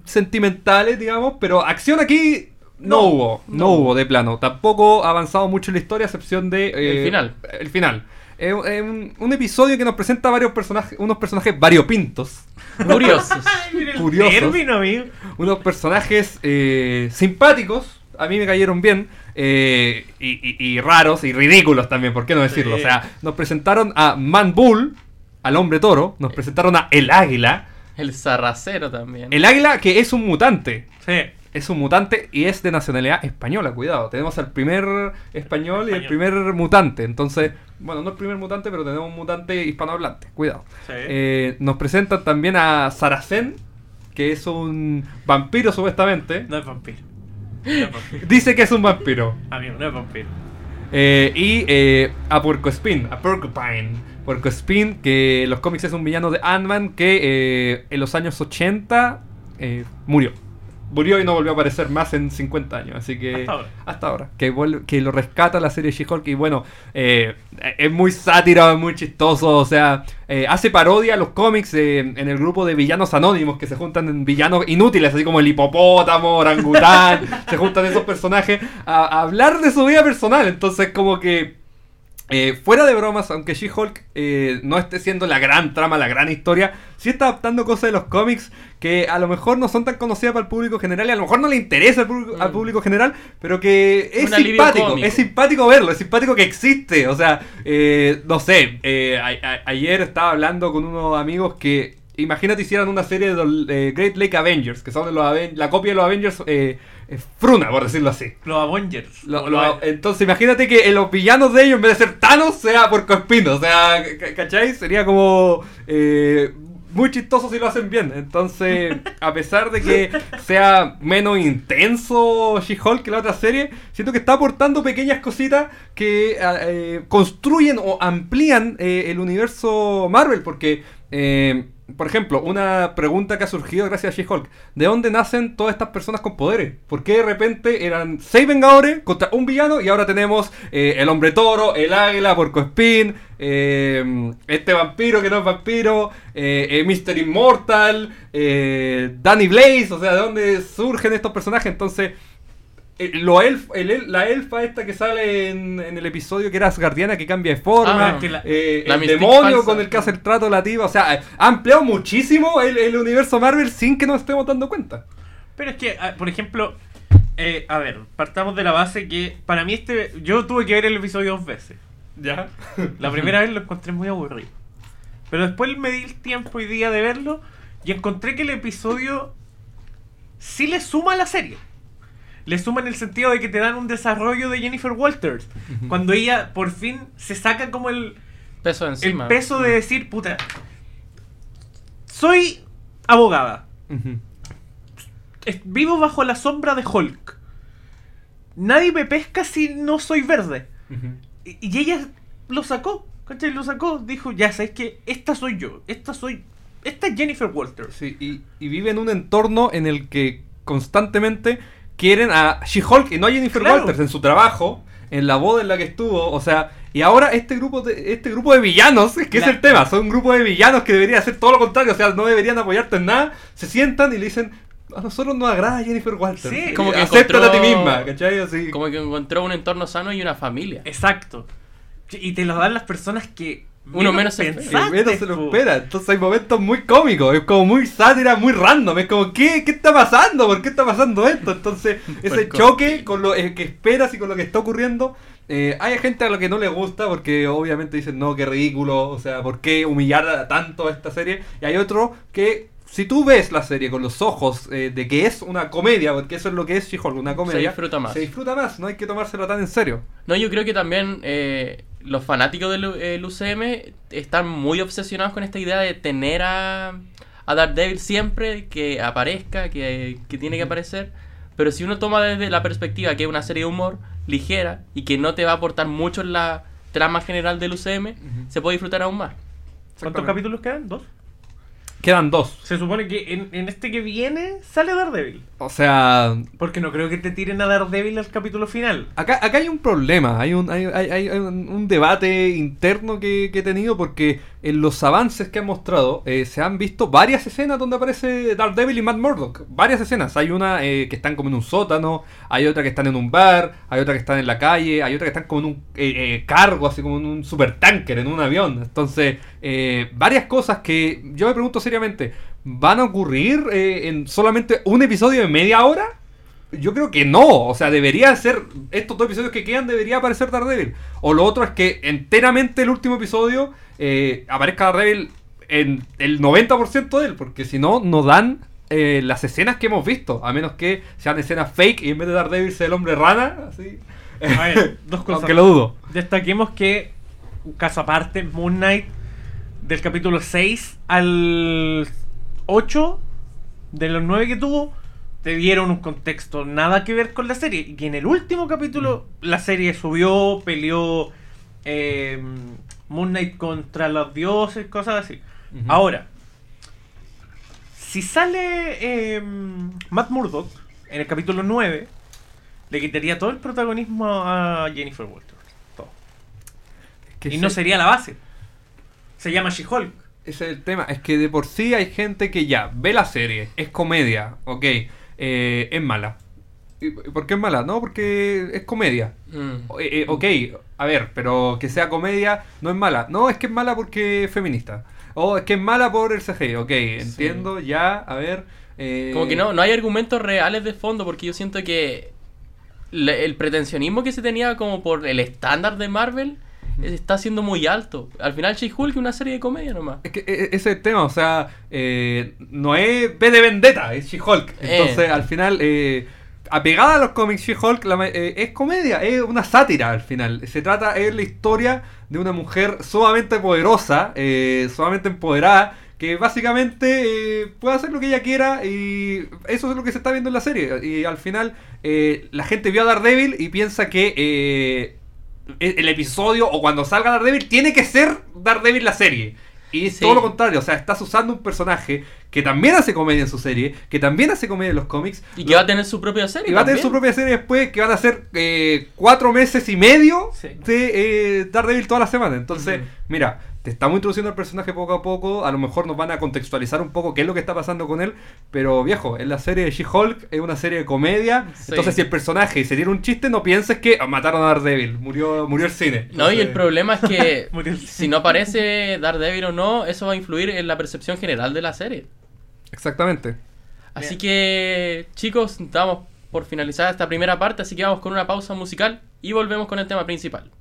sentimentales, digamos, pero acción aquí no, No, hubo. No, no. hubo de plano. Tampoco ha avanzado mucho en la historia, a excepción de. eh, El final. El final. Es un, un episodio que nos presenta varios personajes, unos personajes variopintos. Curiosos. *laughs* Curiosos. término, amigo. unos personajes eh, simpáticos, a mí me cayeron bien, eh, y, y- y raros y ridículos también, ¿por qué no decirlo? Sí. O sea, nos presentaron a Man Bull, al hombre toro, nos presentaron a El Águila, El zarracero también. el Águila que es un mutante. Sí. Es un mutante y es de nacionalidad española, cuidado. Tenemos al primer español y el primer mutante. Entonces, bueno, no el primer mutante, pero tenemos un mutante hispanohablante, cuidado. Sí. Eh, nos presentan también a Saracen, que es un vampiro supuestamente. No es vampiro. Dice que es un vampiro. Amigo, no es vampiro. Eh, y eh, a Porcospin, a Porcupine. Porcospin, que en los cómics es un villano de Ant-Man que eh, en los años 80 eh, murió. Murió y no volvió a aparecer más en 50 años. Así que. Hasta ahora. hasta ahora, Que, vuelve- que lo rescata la serie She-Hulk. Y bueno, eh, es muy sátira, es muy chistoso. O sea, eh, hace parodia a los cómics eh, en el grupo de villanos anónimos que se juntan en villanos inútiles, así como el hipopótamo, orangután. *laughs* se juntan esos personajes a, a hablar de su vida personal. Entonces, como que. Eh, fuera de bromas, aunque She-Hulk eh, no esté siendo la gran trama, la gran historia, sí está adaptando cosas de los cómics que a lo mejor no son tan conocidas para el público general y a lo mejor no le interesa al público, al Mm. público general, pero que es Un simpático, es simpático verlo, es simpático que existe. O sea, eh, no sé, eh, a- a- ayer estaba hablando con unos amigos que imagínate hicieran una serie de los eh, Great Lake Avengers, que son de los Aven- la copia de los Avengers eh, eh, fruna, por decirlo así. Los Avengers. Lo- lo- entonces imagínate que en los villanos de ellos, en vez de ser Thanos, sea Porcoespino. O sea, ca- ¿cachai? Sería como eh, muy chistoso si lo hacen bien. Entonces, a pesar de que sea menos intenso She-Hulk que la otra serie, siento que está aportando pequeñas cositas que eh, construyen o amplían eh, el universo Marvel. Porque, eh, por ejemplo, una pregunta que ha surgido gracias a She-Hulk: ¿de dónde nacen todas estas personas con poderes? ¿Por qué de repente eran seis Vengadores contra un villano y ahora tenemos eh, el Hombre Toro, el Águila, Porco Spin, eh, este vampiro que no es vampiro, eh, eh, Mr. Immortal, eh, Danny Blaze? O sea, ¿de dónde surgen estos personajes? Entonces. Eh, lo elf- el el- la elfa esta que sale en, en el episodio que era Asgardiana que cambia de forma, Ah, que la- eh, la el demonio falsa. con el que hace el trato lativo, o sea, ha ampliado muchísimo el, el universo Marvel sin que nos estemos dando cuenta. Pero es que, ah, por ejemplo, eh, a ver, partamos de la base que para mí este. Yo tuve que ver el episodio dos veces. ¿Ya? La primera vez lo encontré muy aburrido. Pero después me di el tiempo y día de verlo y encontré que el episodio sí le suma a la serie. Le suma en el sentido de que te dan un desarrollo de Jennifer Walters. Cuando ella por fin se saca como el, Peso encima. el peso de decir, puta, soy abogada. Vivo bajo la sombra de Hulk. Nadie me pesca si no soy verde. Y, y ella lo sacó. ¿Cachai? Lo sacó. Dijo, ya sabes que esta soy yo. Esta soy. Esta es Jennifer Walters. Sí, y, y vive en un entorno en el que constantemente quieren a She-Hulk y no a Jennifer Claro. Walters en su trabajo, en la boda en la que estuvo, o sea, y ahora este grupo de, este grupo de villanos, es que es el tema, son un grupo de villanos que debería hacer todo lo contrario, o sea, no deberían apoyarte en nada, se sientan y le dicen, a nosotros nos agrada Jennifer Walters. Sí. Como que acéptate a ti misma, ¿cachai? Así. Como que encontró un entorno sano y una familia. Exacto. Y te lo dan las personas que. Uno menos se espera. que pensaste, menos se lo espera. Entonces hay momentos muy cómicos, es como muy sátira, muy random. Es como, ¿qué, qué está pasando? ¿Por qué está pasando esto? Entonces, *laughs* ese choque con lo eh, que esperas y con lo que está ocurriendo. eh, hay gente a lo que no le gusta porque obviamente dicen, no, qué ridículo, o sea, ¿por qué humillar a tanto a esta serie? Y hay otro que, si tú ves la serie con los ojos eh, de que es una comedia, porque eso es lo que es She-Hulk, una comedia, disfruta más. Se disfruta más, no hay que tomárselo tan en serio. No, yo creo que también eh, los fanáticos del eh, el UCM están muy obsesionados con esta idea de tener a, a Daredevil siempre, que aparezca, que, que tiene que aparecer. Pero si uno toma desde la perspectiva que es una serie de humor ligera y que no te va a aportar mucho en la trama general del UCM, se puede disfrutar aún más. ¿Cuántos capítulos quedan? ¿Dos? Quedan dos. Se supone que en, en este que viene sale Daredevil. O sea, Porque no creo que te tiren a Daredevil al capítulo final. Acá, acá hay un problema, hay un, hay, hay- hay un, un debate interno que, que he tenido porque en los avances que han mostrado eh, se han visto varias escenas donde aparece Daredevil y Matt Murdock. Varias escenas. Hay una eh, que están como en un sótano, hay otra que están en un bar, hay otra que están en la calle, hay otra que están como en un eh, eh, cargo, así como en un supertanker, en un avión. Entonces, eh, varias cosas que yo me pregunto seriamente, ¿van a ocurrir eh, en solamente un episodio de media hora? Yo creo que no, o sea, debería ser, estos dos episodios que quedan, debería aparecer Daredevil. O lo otro es que enteramente el último episodio eh, aparezca Daredevil en el 90% de él, porque si no, no dan eh, las escenas que hemos visto, a menos que sean escenas fake y en vez de Daredevil sea el hombre rana, así. A ver, dos *laughs* cosas. Aunque lo dudo. Destaquemos que, un caso aparte, Moon Knight, del capítulo 6 al 8, de los 9 que tuvo, te dieron un contexto nada que ver con la serie. Y que en el último capítulo la serie subió, peleó eh, Moon Knight contra los dioses, cosas así. Ahora, Si sale em, Matt Murdock en el capítulo 9, le quitaría todo el protagonismo a Jennifer Walters. Todo. Que Y no sería la base. Se llama She-Hulk. Ese es el tema, es que de por sí hay gente que ya ve la serie, es comedia, ok, eh, es mala. ¿Y ¿Por qué es mala? No, porque es comedia. Mm. Eh, eh, ok, a ver, pero que sea comedia no es mala. No, es que es mala porque es feminista. O es que es mala por el CG, ok, entiendo, ya, a ver. eh, Como que no, no hay argumentos reales de fondo porque yo siento que le- el pretensionismo que se tenía como por el estándar de Marvel está siendo muy alto. Al final She-Hulk es una serie de comedia nomás. Es que eh, ese es el tema, o sea, eh, no es B de Vendetta, es She-Hulk. Eh. Entonces, al final, eh, apegada a los cómics She-Hulk, eh, es comedia, es una sátira al final. Se trata, es la historia de una mujer sumamente poderosa, sumamente empoderada, que básicamente eh, puede hacer lo que ella quiera y eso es lo que se está viendo en la serie. Y al final, eh, la gente vio a Daredevil y piensa que... eh, el el episodio o cuando salga Daredevil tiene que ser Daredevil la serie. Y es Sí. todo lo contrario, o sea, estás usando un personaje que también hace comedia en su serie, que también hace comedia en los cómics. Y que va a tener su propia serie. Y va a tener su propia serie después, que van a ser eh, cuatro meses y medio Sí. de eh, Daredevil toda la semana. Entonces, mira, te estamos introduciendo al personaje poco a poco. A lo mejor nos van a contextualizar un poco qué es lo que está pasando con él. Pero viejo, en la serie de She-Hulk es una serie de comedia. Sí. Entonces, si el personaje se tiene un chiste, no pienses que ah, mataron a Daredevil. Murió, murió el cine. No, y el problema es que *laughs* si no aparece Daredevil o no, eso va a influir en la percepción general de la serie. Exactamente. Así que, chicos, estamos por finalizar esta primera parte, así que vamos con una pausa musical y volvemos con el tema principal.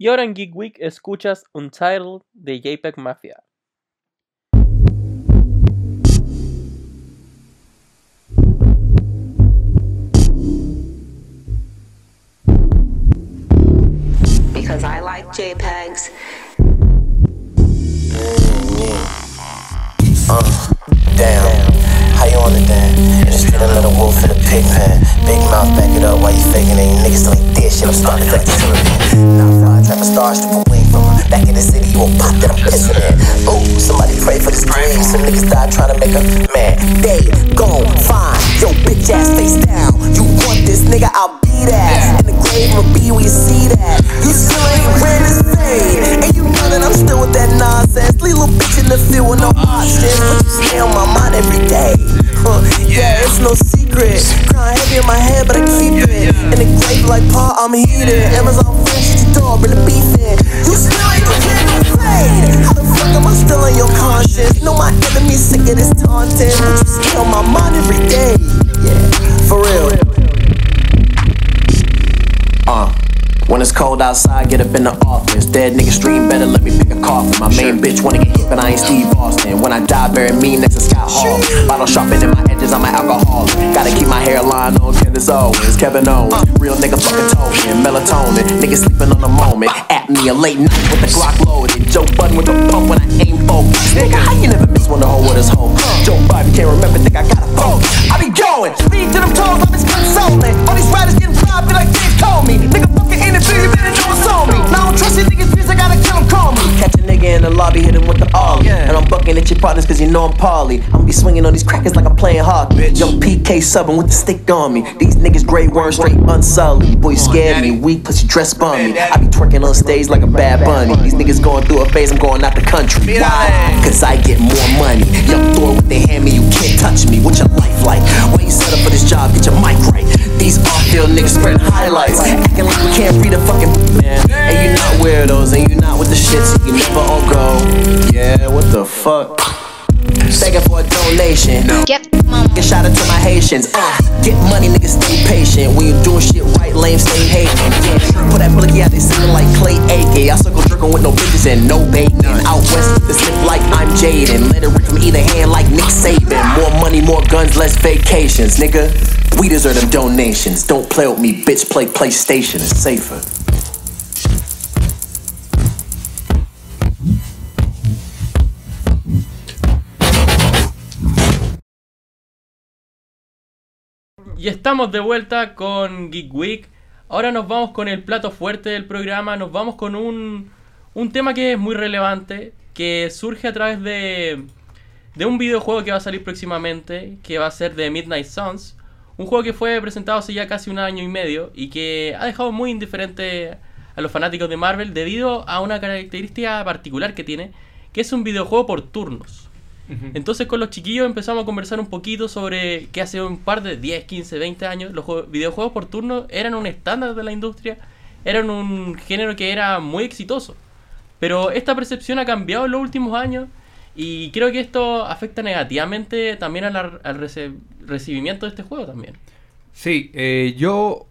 Y ahora en Geek Week escuchas Untitled de JPEG Mafia. because I like JPEGs. How you on it then? In the street, a little wolf in a pig pen. Big mouth, back it up while you faking it. You niggas ain't dead shit. I'm starting to like the Caribbean. Now fly, trap a star, strip a wing from her. Back in the city, you won't pop that I'm pissing in. Ooh, somebody pray for this dream. Some niggas die trying to make a man. They gon' find your bitch ass face down. You want this nigga, I'll be that. In the grave, I'll be where you see that. You still ain't ran this fade. And you know that I'm still with that nonsense. Little bitch in the field with no options. But you stay on my mind every day. Yeah, it's no secret. Crying heavy in my head, but I keep it. In the grave, like Paul, I'm heated. Amazon French, your dog, really beefing. You still ain't getting no fade. How the fuck am I still on your conscience? Know my enemies sick of this taunting. But you stay on my mind every day. Yeah, for real. When it's cold outside, get up in the office. Dead nigga stream better let me pick a coffin. My main bitch wanna get hit, but I ain't Steve Austin. When I die, bury me next to Scott Hall. Bottle sharpening in my edges, I'm an alcoholic. Gotta keep my hairline on Candace Owens. Kevin Owens, real nigga fucking token. Melatonin, nigga sleeping on the moment. At me a late night with the Glock loaded. Joe Budden with the pump when I aim focus. Nigga, how you never miss when the whole world is home? Joe Biden can't remember, think I got a phone. I be going, speed to them toes, lobby, hit him with the ollie. And I'm bucking at your partners cause you know I'm Paulie. I'm be swinging on these crackers like I'm playing hockey. Young PK subbing with the stick on me. These niggas gray worms straight unsullied. Boy, you scared me, weak pussy dress bum me. I be twerking on stage like a bad bunny. These niggas going through a phase, I'm going out the country. Why? Cause I get more money. Young Thor with the hand me, you can't touch me. What's your life like? Why you set up for this job? Get your mic right. These off-field niggas spreading highlights, acting like we can't read a fucking man. And you not weirdos, and you not with the shit, so you never all go. Yeah, what the fuck? Begging for a donation. Get my Get shot into my Haitians. Uh, get money, niggas stay patient. When you doing shit right, lame, stay hating. Yeah, put that blicky out, they singing like Clay AK. I circle jerking with no bitches and no bacon. Out west, the slip like I'm Jaden. Let it rip from either hand like Nick Saban. More money, more guns, less vacations, nigga. We deserve them donations. Don't play with me, bitch. Play PlayStation. It's safer. Y estamos de vuelta con Geek Week. Ahora nos vamos con el plato fuerte del programa. Nos vamos con un, un tema que es muy relevante, que surge a través de, de un videojuego que va a salir próximamente, que va a ser de Midnight Suns. Un juego que fue presentado hace ya casi un año y medio y que ha dejado muy indiferente a los fanáticos de Marvel debido a una característica particular que tiene, que es un videojuego por turnos. Entonces con los chiquillos empezamos a conversar un poquito sobre que hace un par de 10, 15, 20 años los juegos- videojuegos por turno eran un estándar de la industria, eran un género que era muy exitoso. Pero esta percepción ha cambiado en los últimos años y creo que esto afecta negativamente también a la- al rece- recibimiento de este juego también. Sí, eh, yo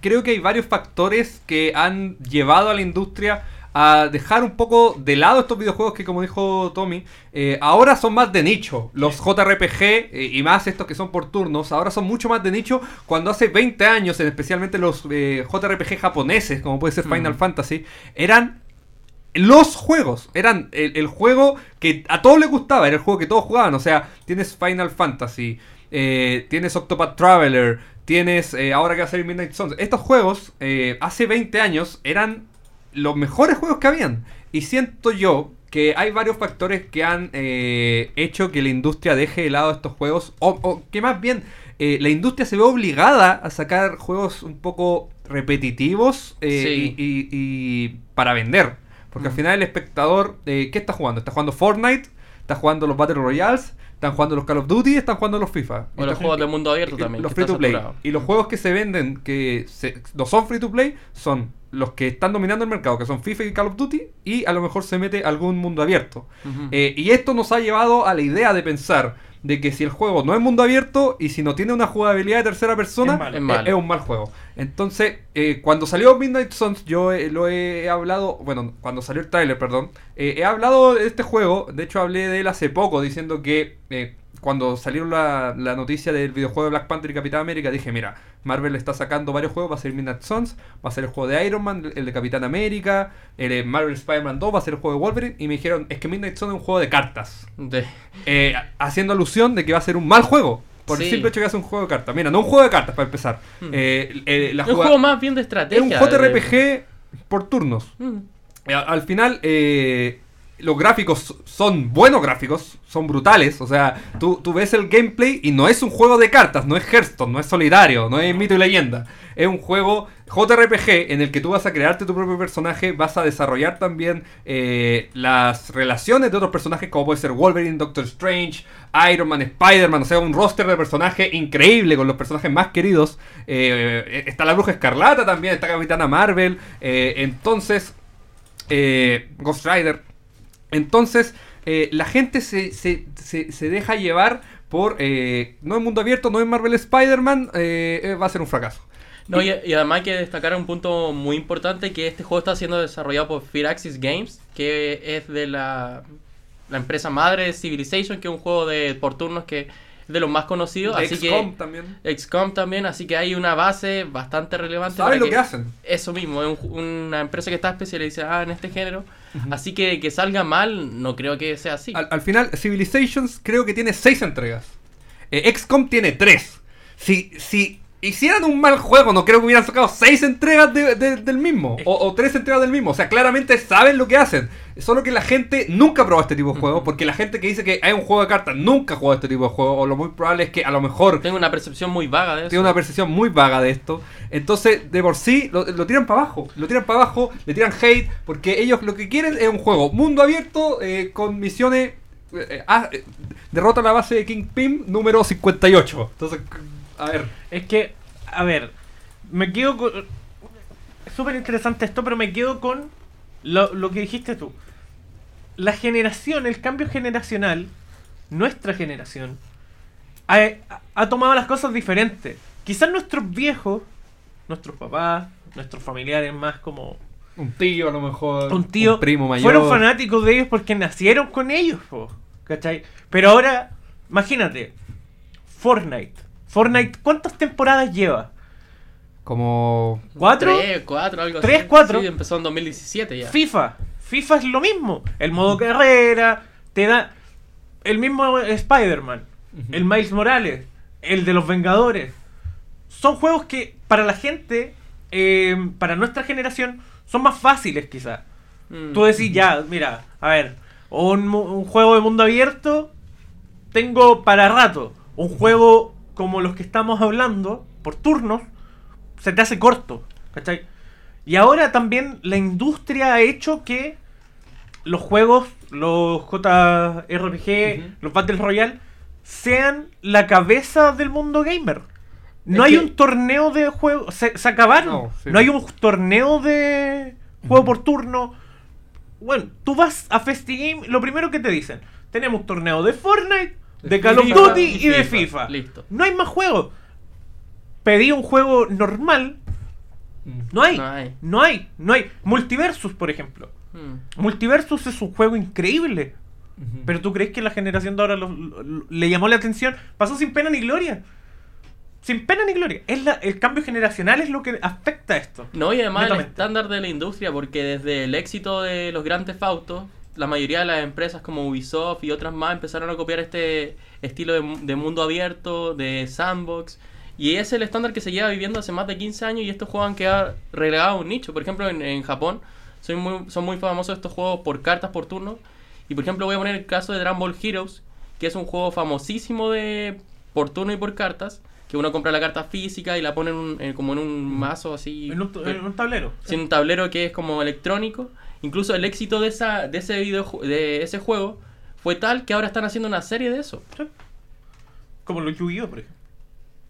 creo que hay varios factores que han llevado a la industria a dejar un poco de lado estos videojuegos que, como dijo Tommy, eh, ahora son más de nicho. Los JRPG eh, y más estos que son por turnos, ahora son mucho más de nicho cuando hace 20 años, en especialmente los eh, JRPG japoneses, como puede ser Final Mm. Fantasy, eran los juegos. Eran el, el juego que a todos les gustaba, era el juego que todos jugaban. O sea, tienes Final Fantasy, tienes Octopath Traveler, tienes ahora que va a salir Midnight Suns. Estos juegos, hace 20 años, eran los mejores juegos que habían. Y siento yo que hay varios factores que han eh, hecho que la industria deje de lado estos juegos. O, o que más bien eh, la industria se ve obligada a sacar juegos un poco repetitivos eh, Sí. y, y- y para vender. Porque al Mm. final el espectador, eh, ¿qué está jugando? Está jugando Fortnite, está jugando los Battle Royales, están jugando los Call of Duty, están jugando los FIFA. O los juegos mundo abierto también. Los free to play. saturado. Y los juegos que se venden que se- no son free to play son los que están dominando el mercado, que son FIFA y Call of Duty, y a lo mejor se mete algún mundo abierto. Eh, y esto nos ha llevado a la idea de pensar de que si el juego no es mundo abierto y si no tiene una jugabilidad de tercera persona, Es eh, Es un mal juego. Entonces, eh, cuando salió Midnight Suns, yo eh, lo he hablado, bueno, cuando salió el trailer, perdón, eh, he hablado de este juego, de hecho hablé de él hace poco, diciendo que eh, cuando salió la, la noticia del videojuego de Black Panther y Capitán América, dije, mira, Marvel está sacando varios juegos, va a ser Midnight Suns, va a ser el juego de Iron Man, el de Capitán América, el de Marvel Spider-Man 2, va a ser el juego de Wolverine, y me dijeron, es que Midnight Suns es un juego de cartas. De- Eh, haciendo alusión de que va a ser un mal juego. Por el Sí. simple hecho que hace un juego de cartas. Mira, no un juego de cartas para empezar. Hmm. Eh, eh, la es un juego más bien de es estrategia. un de- JRPG por turnos. Mm. Eh, Al final, eh, los gráficos son buenos gráficos, son brutales. O sea, tú, ves el gameplay y no es un juego de cartas, no es Hearthstone, no es solidario, no es mito y leyenda. Es un juego JRPG en el que tú vas a crearte tu propio personaje, vas a desarrollar también eh, las relaciones de otros personajes, como puede ser Wolverine, Doctor Strange, Iron Man, Spider-Man, o sea, un roster de personajes increíble con los personajes más queridos. Eh, está la Bruja Escarlata también, está Capitana Marvel. eh, entonces, eh, Ghost Rider. Entonces, eh, la gente se, se- se- se deja llevar por. eh, no es mundo abierto, no es Marvel Spider-Man, eh, va a ser un fracaso. No, y, y además hay que destacar un punto muy importante que este juego está siendo desarrollado por Firaxis Games, que es de la, la empresa madre de Civilization, que es un juego de por turnos que de los más conocidos. De así XCOM que también. XCOM también, así que hay una base bastante relevante. ¿Saben lo que hacen? Eso mismo, es un una empresa que está especializada en este género. Así que que salga mal, no creo que sea así. Al, al final, Civilizations creo que tiene 6 entregas. Eh, XCOM tiene 3. Si, si hicieran un mal juego, no creo que hubieran sacado 6 entregas de- de- del mismo. O 3 entregas del mismo. O sea, claramente saben lo que hacen. Solo que la gente nunca probó este tipo de juego. Porque la gente que dice que hay un juego de cartas nunca jugó este tipo de juego. O lo muy probable es que a lo mejor Tengo una percepción muy vaga de eso. tiene una percepción muy vaga de esto. Entonces, de por sí, lo, lo tiran para abajo. Lo tiran para abajo, le tiran hate, porque ellos lo que quieren es un juego mundo abierto eh, con misiones. eh, eh, ah, eh, derrota la base de King Pim número 58. Entonces, a ver. Es que, a ver, me quedo con. Es súper interesante esto, pero me quedo con lo, lo que dijiste tú. La generación, el cambio generacional, nuestra generación, ha, ha tomado las cosas diferentes. Quizás nuestros viejos, nuestros papás, nuestros familiares más como Un tío, a lo mejor. un tío, un primo mayor. fueron fanáticos de ellos porque nacieron con ellos, po, ¿cachai? Pero ahora, imagínate, Fortnite. Fortnite, ¿cuántas temporadas lleva? Como. ¿Cuatro? Tres, cuatro, algo Tres, así. cuatro. Sí, empezó en 2017 ya. FIFA. FIFA es lo mismo. El modo carrera, te da el mismo Spider-Man, el Miles Morales, el de los Vengadores. Son juegos que para la gente, eh, para nuestra generación, son más fáciles quizás. Mm. Tú decís ya, mira, a ver, un, mu- un juego de mundo abierto, tengo para rato. Un juego como los que estamos hablando, por turnos, se te hace corto. ¿Cachai? Y ahora también la industria ha hecho que los juegos, los JRPG, los Battle Royale, sean la cabeza del mundo gamer. No Es hay que- un torneo de juego. Se, se acabaron. No, hay un torneo de juego por turno. Bueno, tú vas a FestiGame, lo primero que te dicen: tenemos torneo de Fortnite, de, Call of Duty y y, de FIFA. FIFA. Listo. No hay más juegos. Pedí un juego normal. Mm. No hay. No hay. No hay. No hay. Multiversus, por ejemplo. Mm. Multiversus es un juego increíble. Pero tú crees que la generación de ahora lo- lo- lo- le llamó la atención. Pasó sin pena ni gloria. Sin pena ni gloria. Es la- el cambio generacional es lo que afecta a esto. No, y además el estándar de la industria, porque desde el éxito de los grandes Autos, la mayoría de las empresas como Ubisoft y otras más empezaron a copiar este estilo de, mu- de mundo abierto, de sandbox. Y es el estándar que se lleva viviendo hace más de 15 años y estos juegos han quedado relegados a un nicho. Por ejemplo, en, en Japón son muy, son muy famosos estos juegos por cartas por turno. Y por ejemplo voy a poner el caso de Dragon Ball Heroes, que es un juego famosísimo de por turno y por cartas, que uno compra la carta física y la pone en un- en- como en un mazo así. En un, en un tablero. sin un tablero que es como electrónico. Incluso el éxito de esa de ese video de ese juego fue tal que ahora están haciendo una serie de eso. Como los Yu-Gi-Oh, por ejemplo.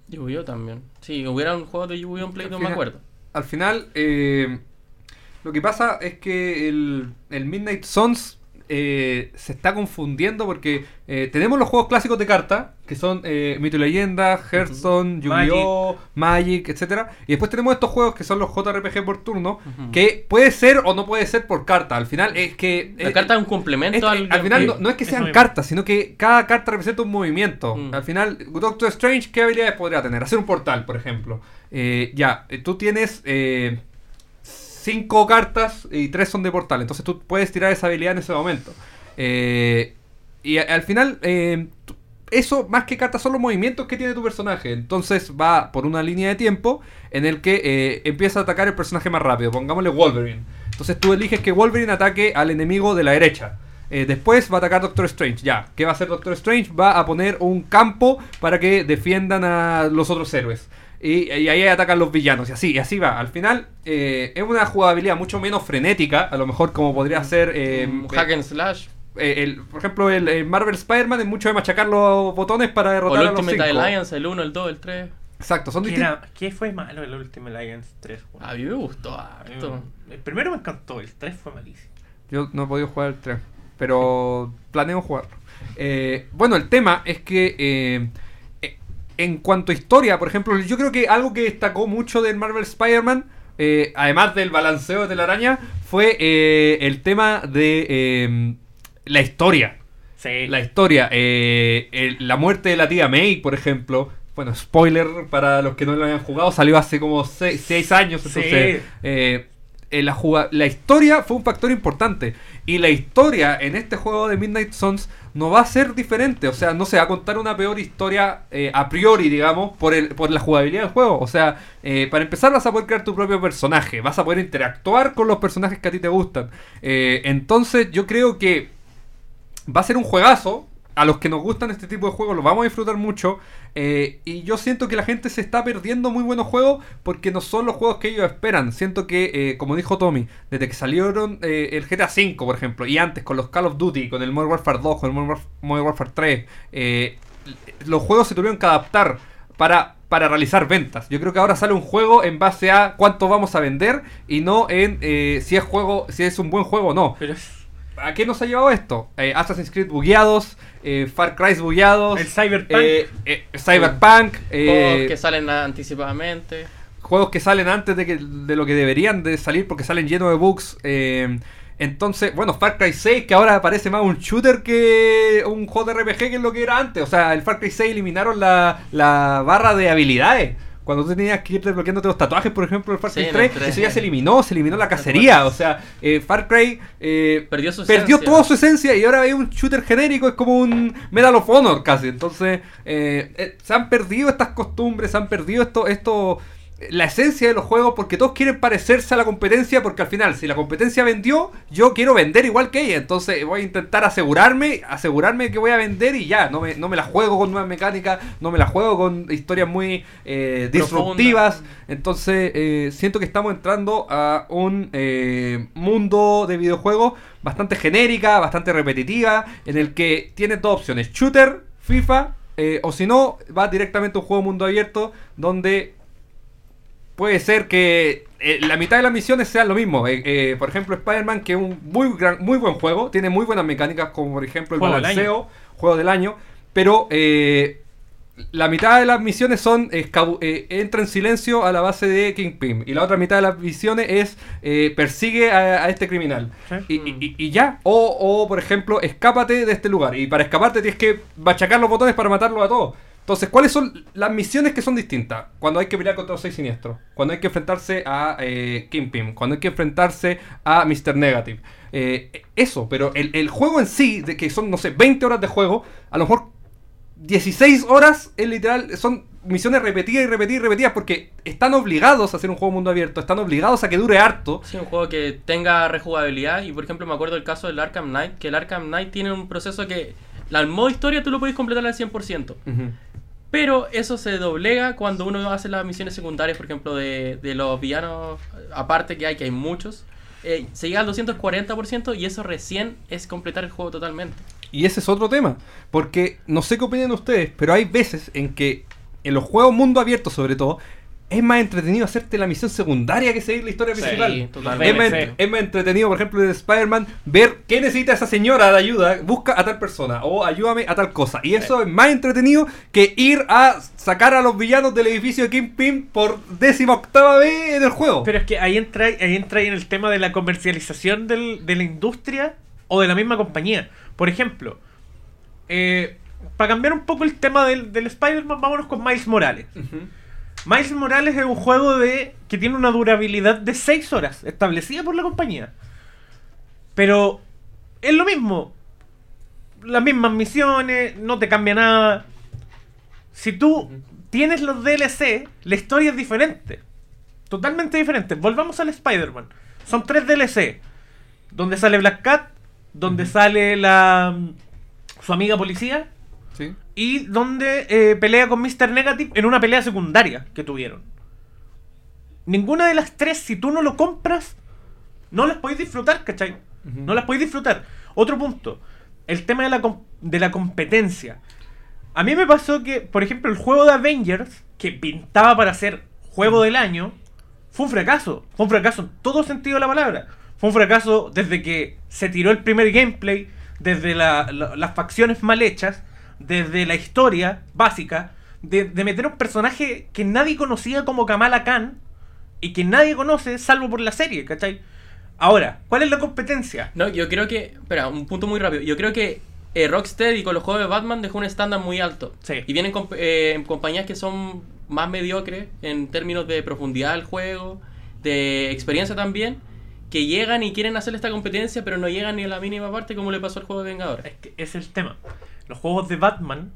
Yu-Gi-Oh también. Sí, hubiera un juego de Yu-Gi-Oh en Play, Al no me final- acuerdo. Al final, eh, lo que pasa es que el, el Midnight Suns eh, se está confundiendo porque eh, tenemos los juegos clásicos de carta, que son eh, Mito y Leyenda, Hearthstone, Yu-Gi-Oh, Magic, etcétera Y después tenemos estos juegos que son los JRPG por turno, que puede ser o no puede ser por carta. Al final es que... La eh, carta es un complemento es- al al final no, es que sean cartas, sino que cada carta representa un movimiento. Al final, Doctor Strange, ¿qué habilidades podría tener? Hacer un portal, por ejemplo. Eh, ya, tú tienes eh, cinco cartas y tres son de portal. Entonces tú puedes tirar esa habilidad en ese momento. Eh, y al final, eh, eso más que cartas son los movimientos que tiene tu personaje. Entonces va por una línea de tiempo en el que eh, empieza a atacar el personaje más rápido. Pongámosle Wolverine. Entonces tú eliges que Wolverine ataque al enemigo de la derecha. Después va a atacar Doctor Strange. Ya, ¿qué va a hacer Doctor Strange? Va a poner un campo para que defiendan a los otros héroes. Y, y ahí atacan los villanos. Y así, y así va. Al final eh, es una jugabilidad mucho menos frenética. A lo mejor como podría ser... eh, Un hack and slash. eh, el- por ejemplo, el, el Marvel Spider-Man es mucho de machacar los botones para O derrotar el a los Ultimate cinco. Alliance, el 1, el 2, el 3. Exacto, son ¿Qué, distintos. qué fue malo el Ultimate Alliance 3? weón? A mí me gustó harto. El primero me encantó, el 3 fue malísimo. Yo no he podido jugar el 3, pero planeo jugarlo. Eh, bueno, el tema es que eh, eh, en cuanto a historia, por ejemplo, yo creo que algo que destacó mucho del Marvel Spider-Man, eh, además del balanceo de telaraña, fue eh, el tema de eh, la historia. Sí. La historia, eh, el- la muerte de la tía May, por ejemplo. Bueno, spoiler para los que no lo hayan jugado, salió hace como 6 años. Sí. Entonces, eh, eh, la, la historia fue un factor importante. Y la historia en este juego de Midnight Suns no va a ser diferente. O sea, no se va a contar una peor historia eh, a priori, digamos, por, el, por la jugabilidad del juego. O sea, eh, para empezar vas a poder crear tu propio personaje. Vas a poder interactuar con los personajes que a ti te gustan. Entonces yo creo que va a ser un juegazo. A los que nos gustan este tipo de juegos los vamos a disfrutar mucho. eh, y yo siento que la gente se está perdiendo muy buenos juegos porque no son los juegos que ellos esperan. Siento que, eh, como dijo Tommy, desde que salieron eh, el GTA V, por ejemplo, y antes con los Call of Duty, con el Modern Warfare 2, con el Modern Warf- Modern Warfare 3, eh, los juegos se tuvieron que adaptar para, para realizar ventas. Yo creo que ahora sale un juego en base a cuánto vamos a vender y no en eh, si es juego, si es un buen juego o no. Pero ¿A qué nos ha llevado esto? Eh, Assassin's Creed bugueados, eh, Far Cry bugueados, el Cyberpunk. eh, eh, Cyberpunk, eh, Juegos que salen anticipadamente. juegos que salen antes de, que, de lo que deberían de salir porque salen llenos de bugs. eh, entonces, bueno, Far Cry 6 que ahora parece más un shooter que un juego de RPG que es lo que era antes. O sea, el Far Cry 6 eliminaron la, la barra de habilidades. Cuando tú tenías que ir desbloqueándote los tatuajes, por ejemplo, el Far Cry en el 3, 3. eso ya se eliminó, se eliminó la cacería. O sea, eh, Far Cry eh, Perdió su perdió toda su esencia y ahora hay un shooter genérico, es como un Medal of Honor casi. Entonces, eh, eh, se han perdido estas costumbres, se han perdido esto, esto, la esencia de los juegos porque todos quieren parecerse a la competencia porque al final si la competencia vendió yo quiero vender igual que ella. Entonces voy a intentar asegurarme asegurarme que voy a vender y ya no me, no me la juego con nuevas mecánicas no me la juego con historias muy eh, disruptivas. Entonces eh, siento que estamos entrando a un eh, mundo de videojuegos bastante genérica bastante repetitiva en el que tiene dos opciones shooter FIFA eh, o si no va directamente a un juego mundo abierto donde puede ser que eh, la mitad de las misiones sean lo mismo. Eh, eh, por ejemplo, Spider-Man, que es un muy, gran, muy buen juego, tiene muy buenas mecánicas, como por ejemplo el Juego del balanceo, juego del año, pero eh, la mitad de las misiones son eh, entra en silencio a la base de Kingpin y la otra mitad de las misiones es persigue a, a este criminal. Y, y- y ya o, o, por ejemplo escápate de este lugar y para escaparte tienes que machacar los botones para matarlos a todos entonces cuáles son las misiones que son distintas cuando hay que pelear contra los seis siniestros cuando hay que enfrentarse a eh, Kingpin cuando hay que enfrentarse a Mr. Negative Eh, eso pero el, el juego en sí de que son no sé 20 horas de juego a lo mejor 16 horas es literal, son misiones repetidas y repetidas y repetidas porque están obligados a hacer un juego mundo abierto, están obligados a que dure harto. Sí, un juego que tenga rejugabilidad. Y por ejemplo, me acuerdo del caso del Arkham Knight, que el Arkham Knight tiene un proceso que. la- El modo historia tú lo puedes completar al 100%. Pero eso se doblega cuando uno hace las misiones secundarias, por ejemplo, de, de los villanos, aparte que hay, que hay muchos. eh, se llega al 240% y eso recién es completar el juego totalmente. Y ese es otro tema, porque no sé qué opinan ustedes, pero hay veces en que en los juegos mundo abierto sobre todo, es más entretenido hacerte la misión secundaria que seguir la historia Sí, principal. totalmente. Es más, DLC. es más entretenido, por ejemplo, de Spider-Man, ver qué necesita esa señora de ayuda, busca a tal persona o ayúdame a tal cosa. Y eso es más entretenido que ir a sacar a los villanos del edificio de Kingpin por décima octava vez en el juego. Pero es que ahí entra, ahí entra en el tema de la comercialización del- de la industria o de la misma compañía. Por ejemplo, eh, para cambiar un poco el tema del, del Spider-Man, vámonos con Miles Morales. Miles Morales es un juego de que tiene una durabilidad de 6 horas, establecida por la compañía. Pero es lo mismo. Las mismas misiones, no te cambia nada. Si tú tienes los DLC, la historia es diferente. Totalmente diferente. Volvamos al Spider-Man. Son tres DLC. Donde sale Black Cat, donde sale la su amiga policía. Y donde eh, pelea con Mr. Negative en una pelea secundaria que tuvieron. Ninguna de las tres, si tú no lo compras, no las podéis disfrutar, ¿cachai? No las podéis disfrutar. Otro punto, el tema de la, de la competencia. A mí me pasó que, por ejemplo, el juego de Avengers, que pintaba para ser juego del año, fue un fracaso. Fue un fracaso en todo sentido de la palabra. Fue un fracaso desde que se tiró el primer gameplay, desde la- la- las facciones mal hechas, desde la historia básica, de, de meter un personaje que nadie conocía como Kamala Khan y que nadie conoce salvo por la serie, ¿cachai? Ahora, ¿cuál es la competencia? No, yo creo que. Espera, un punto muy rápido. Yo creo que eh, Rocksteady con los juegos de Batman dejó un estándar muy alto. Sí. Y vienen comp- eh, en compañías que son más mediocres en términos de profundidad del juego, de experiencia también, que llegan y quieren hacer esta competencia, pero no llegan ni a la mínima parte como le pasó al juego de Vengadores. Es que ese es el tema. Los juegos de Batman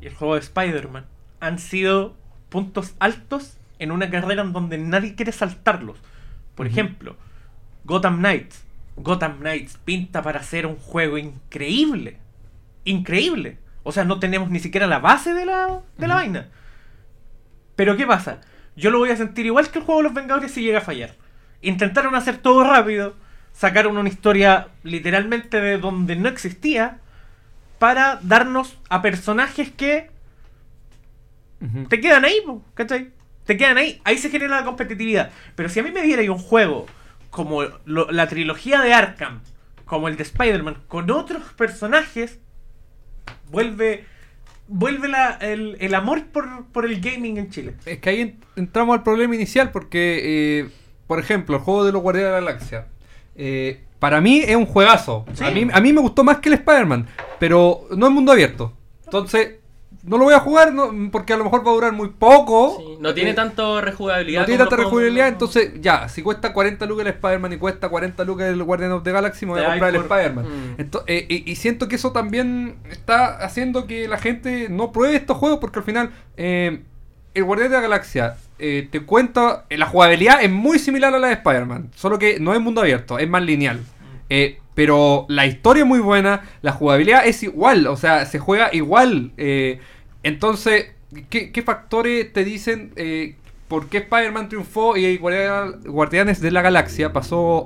y el juego de Spider-Man han sido puntos altos en una carrera en donde nadie quiere saltarlos. Por ejemplo, Gotham Knights. Gotham Knights pinta para ser un juego increíble. Increíble. O sea, no tenemos ni siquiera la base de la, de la vaina. Pero ¿qué pasa? Yo lo voy a sentir igual que el juego de los Vengadores si llega a fallar. Intentaron hacer todo rápido, sacaron una historia literalmente de donde no existía, para darnos a personajes que te quedan ahí, ¿cachai? Te quedan ahí, ahí se genera la competitividad. Pero si a mí me diera un juego como lo- la trilogía de Arkham, como el de Spider-Man, con otros personajes, vuelve vuelve la- el, el amor por, por el gaming en Chile. Es que ahí en- entramos al problema inicial porque, eh, por ejemplo, el juego de los Guardianes de la Galaxia. Eh, para mí es un juegazo. Sí. A, mí, a mí me gustó más que el Spider-Man, pero no es mundo abierto. Entonces, no lo voy a jugar no- porque a lo mejor va a durar muy poco. Sí, no tiene Eh, tanto rejugabilidad. no tiene tanta rejugabilidad, entonces ya, si cuesta 40 lucas el Spider-Man y cuesta 40 lucas el Guardian of the Galaxy, me voy a comprar el Spider-Man. Mm. Eh, y, y siento que eso también está haciendo que la gente no pruebe estos juegos porque al final eh, el Guardián de la Galaxia eh, te cuento, eh, la jugabilidad es muy similar a la de Spider-Man, solo que no es mundo abierto, es más lineal. Eh, pero la historia es muy buena, la jugabilidad es igual, o sea, se juega igual. entonces, ¿qué, qué factores te dicen por qué Spider-Man triunfó y Guardia- Guardianes de la Galaxia pasó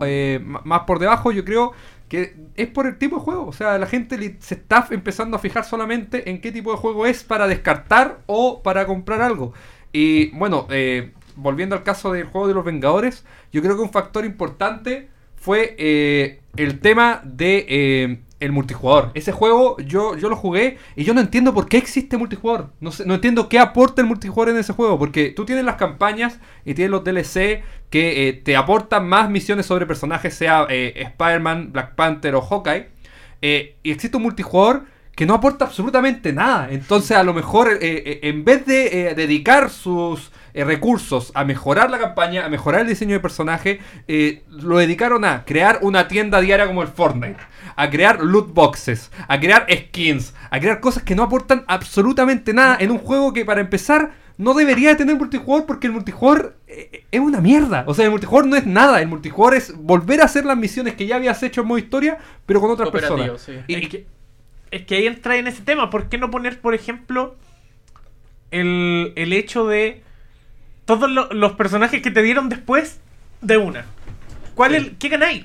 más por debajo? Yo creo que es por el tipo de juego. O sea, la gente se está empezando a fijar solamente en qué tipo de juego es para descartar o para comprar algo. Y bueno, eh, volviendo al caso del juego de los Vengadores, yo creo que un factor importante fue eh, el tema de eh, el multijugador. Ese juego yo, yo lo jugué y yo no entiendo por qué existe multijugador. No, sé, no entiendo qué aporta el multijugador en ese juego. Porque tú tienes las campañas y tienes los DLC que te aportan más misiones sobre personajes, sea Spider-Man, Black Panther o Hawkeye. Y existe un multijugador que no aporta absolutamente nada. Entonces, a lo mejor, eh, eh, en vez de eh, dedicar sus eh, recursos a mejorar la campaña, a mejorar el diseño de personaje, eh, lo dedicaron a crear una tienda diaria como el Fortnite, a crear loot boxes, a crear skins, a crear cosas que no aportan absolutamente nada en un juego que, para empezar, no debería tener multijugador porque el multijugador es una mierda. O sea, el multijugador no es nada. El multijugador es volver a hacer las misiones que ya habías hecho en modo historia, pero con otras personas. sí. Y- es que ahí entra en ese tema. ¿Por qué no poner, por ejemplo, el, el hecho de todos lo- los personajes que te dieron después de una? ¿Cuál Sí. es, ¿Qué ganáis?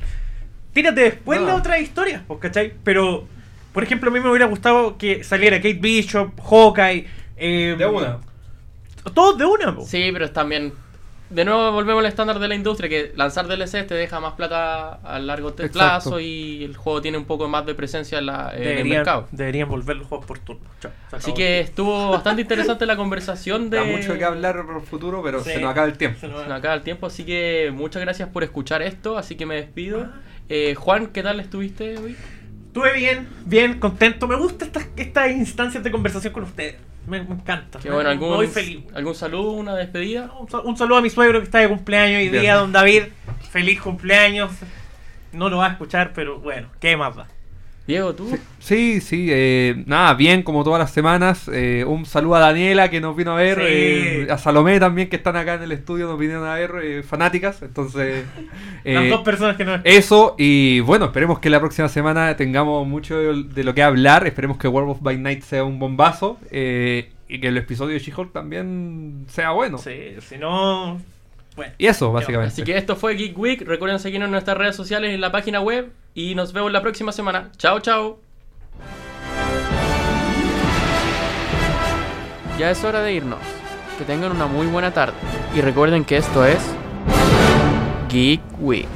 Tírate después Nada. las otras historias, pues, ¿cachai? Pero, por ejemplo, a mí me hubiera gustado que saliera Kate Bishop, Hawkeye. eh, De una. Todos de una, po. Sí, pero también. De nuevo volvemos al estándar de la industria, que lanzar DLC te deja más plata a largo Exacto. plazo y el juego tiene un poco más de presencia en, la, en el Deberían, mercado. deberían volver los juegos por turno. Chao, Así que estuvo bastante interesante la conversación de... Da mucho que hablar por el futuro, pero Sí. se nos acaba el tiempo. Se nos Se nos acaba el tiempo, así que muchas gracias por escuchar esto, así que me despido. Eh, Juan, ¿qué tal estuviste hoy? Estuve bien, bien, contento. Me gusta estas, estas instancias de conversación con ustedes. Me, me encanta. Bueno, algún, Muy feliz. algún saludo, una despedida. Un, sa- un saludo a mi suegro que está de cumpleaños hoy Bien. día, don David. Feliz cumpleaños. No lo va a escuchar, pero bueno, ¿qué más da? Diego, tú. Sí, sí, eh, nada, bien como todas las semanas. eh, un saludo a Daniela que nos vino a ver, Sí. eh, a Salomé también que están acá en el estudio, nos vinieron a ver, eh, fanáticas. Entonces, *laughs* Las eh, dos personas que no eso y bueno, esperemos que la próxima semana tengamos mucho de lo que hablar. Esperemos que World of by Night sea un bombazo eh, y que el episodio de She-Hulk también sea bueno. Sí, si no. Bueno. Y eso, básicamente. Así que esto fue Geek Week. Recuerden seguirnos en nuestras redes sociales y en la página web. Y nos vemos la próxima semana. Chao, chao. Ya es hora de irnos. Que tengan una muy buena tarde. Y recuerden que esto es Geek Week.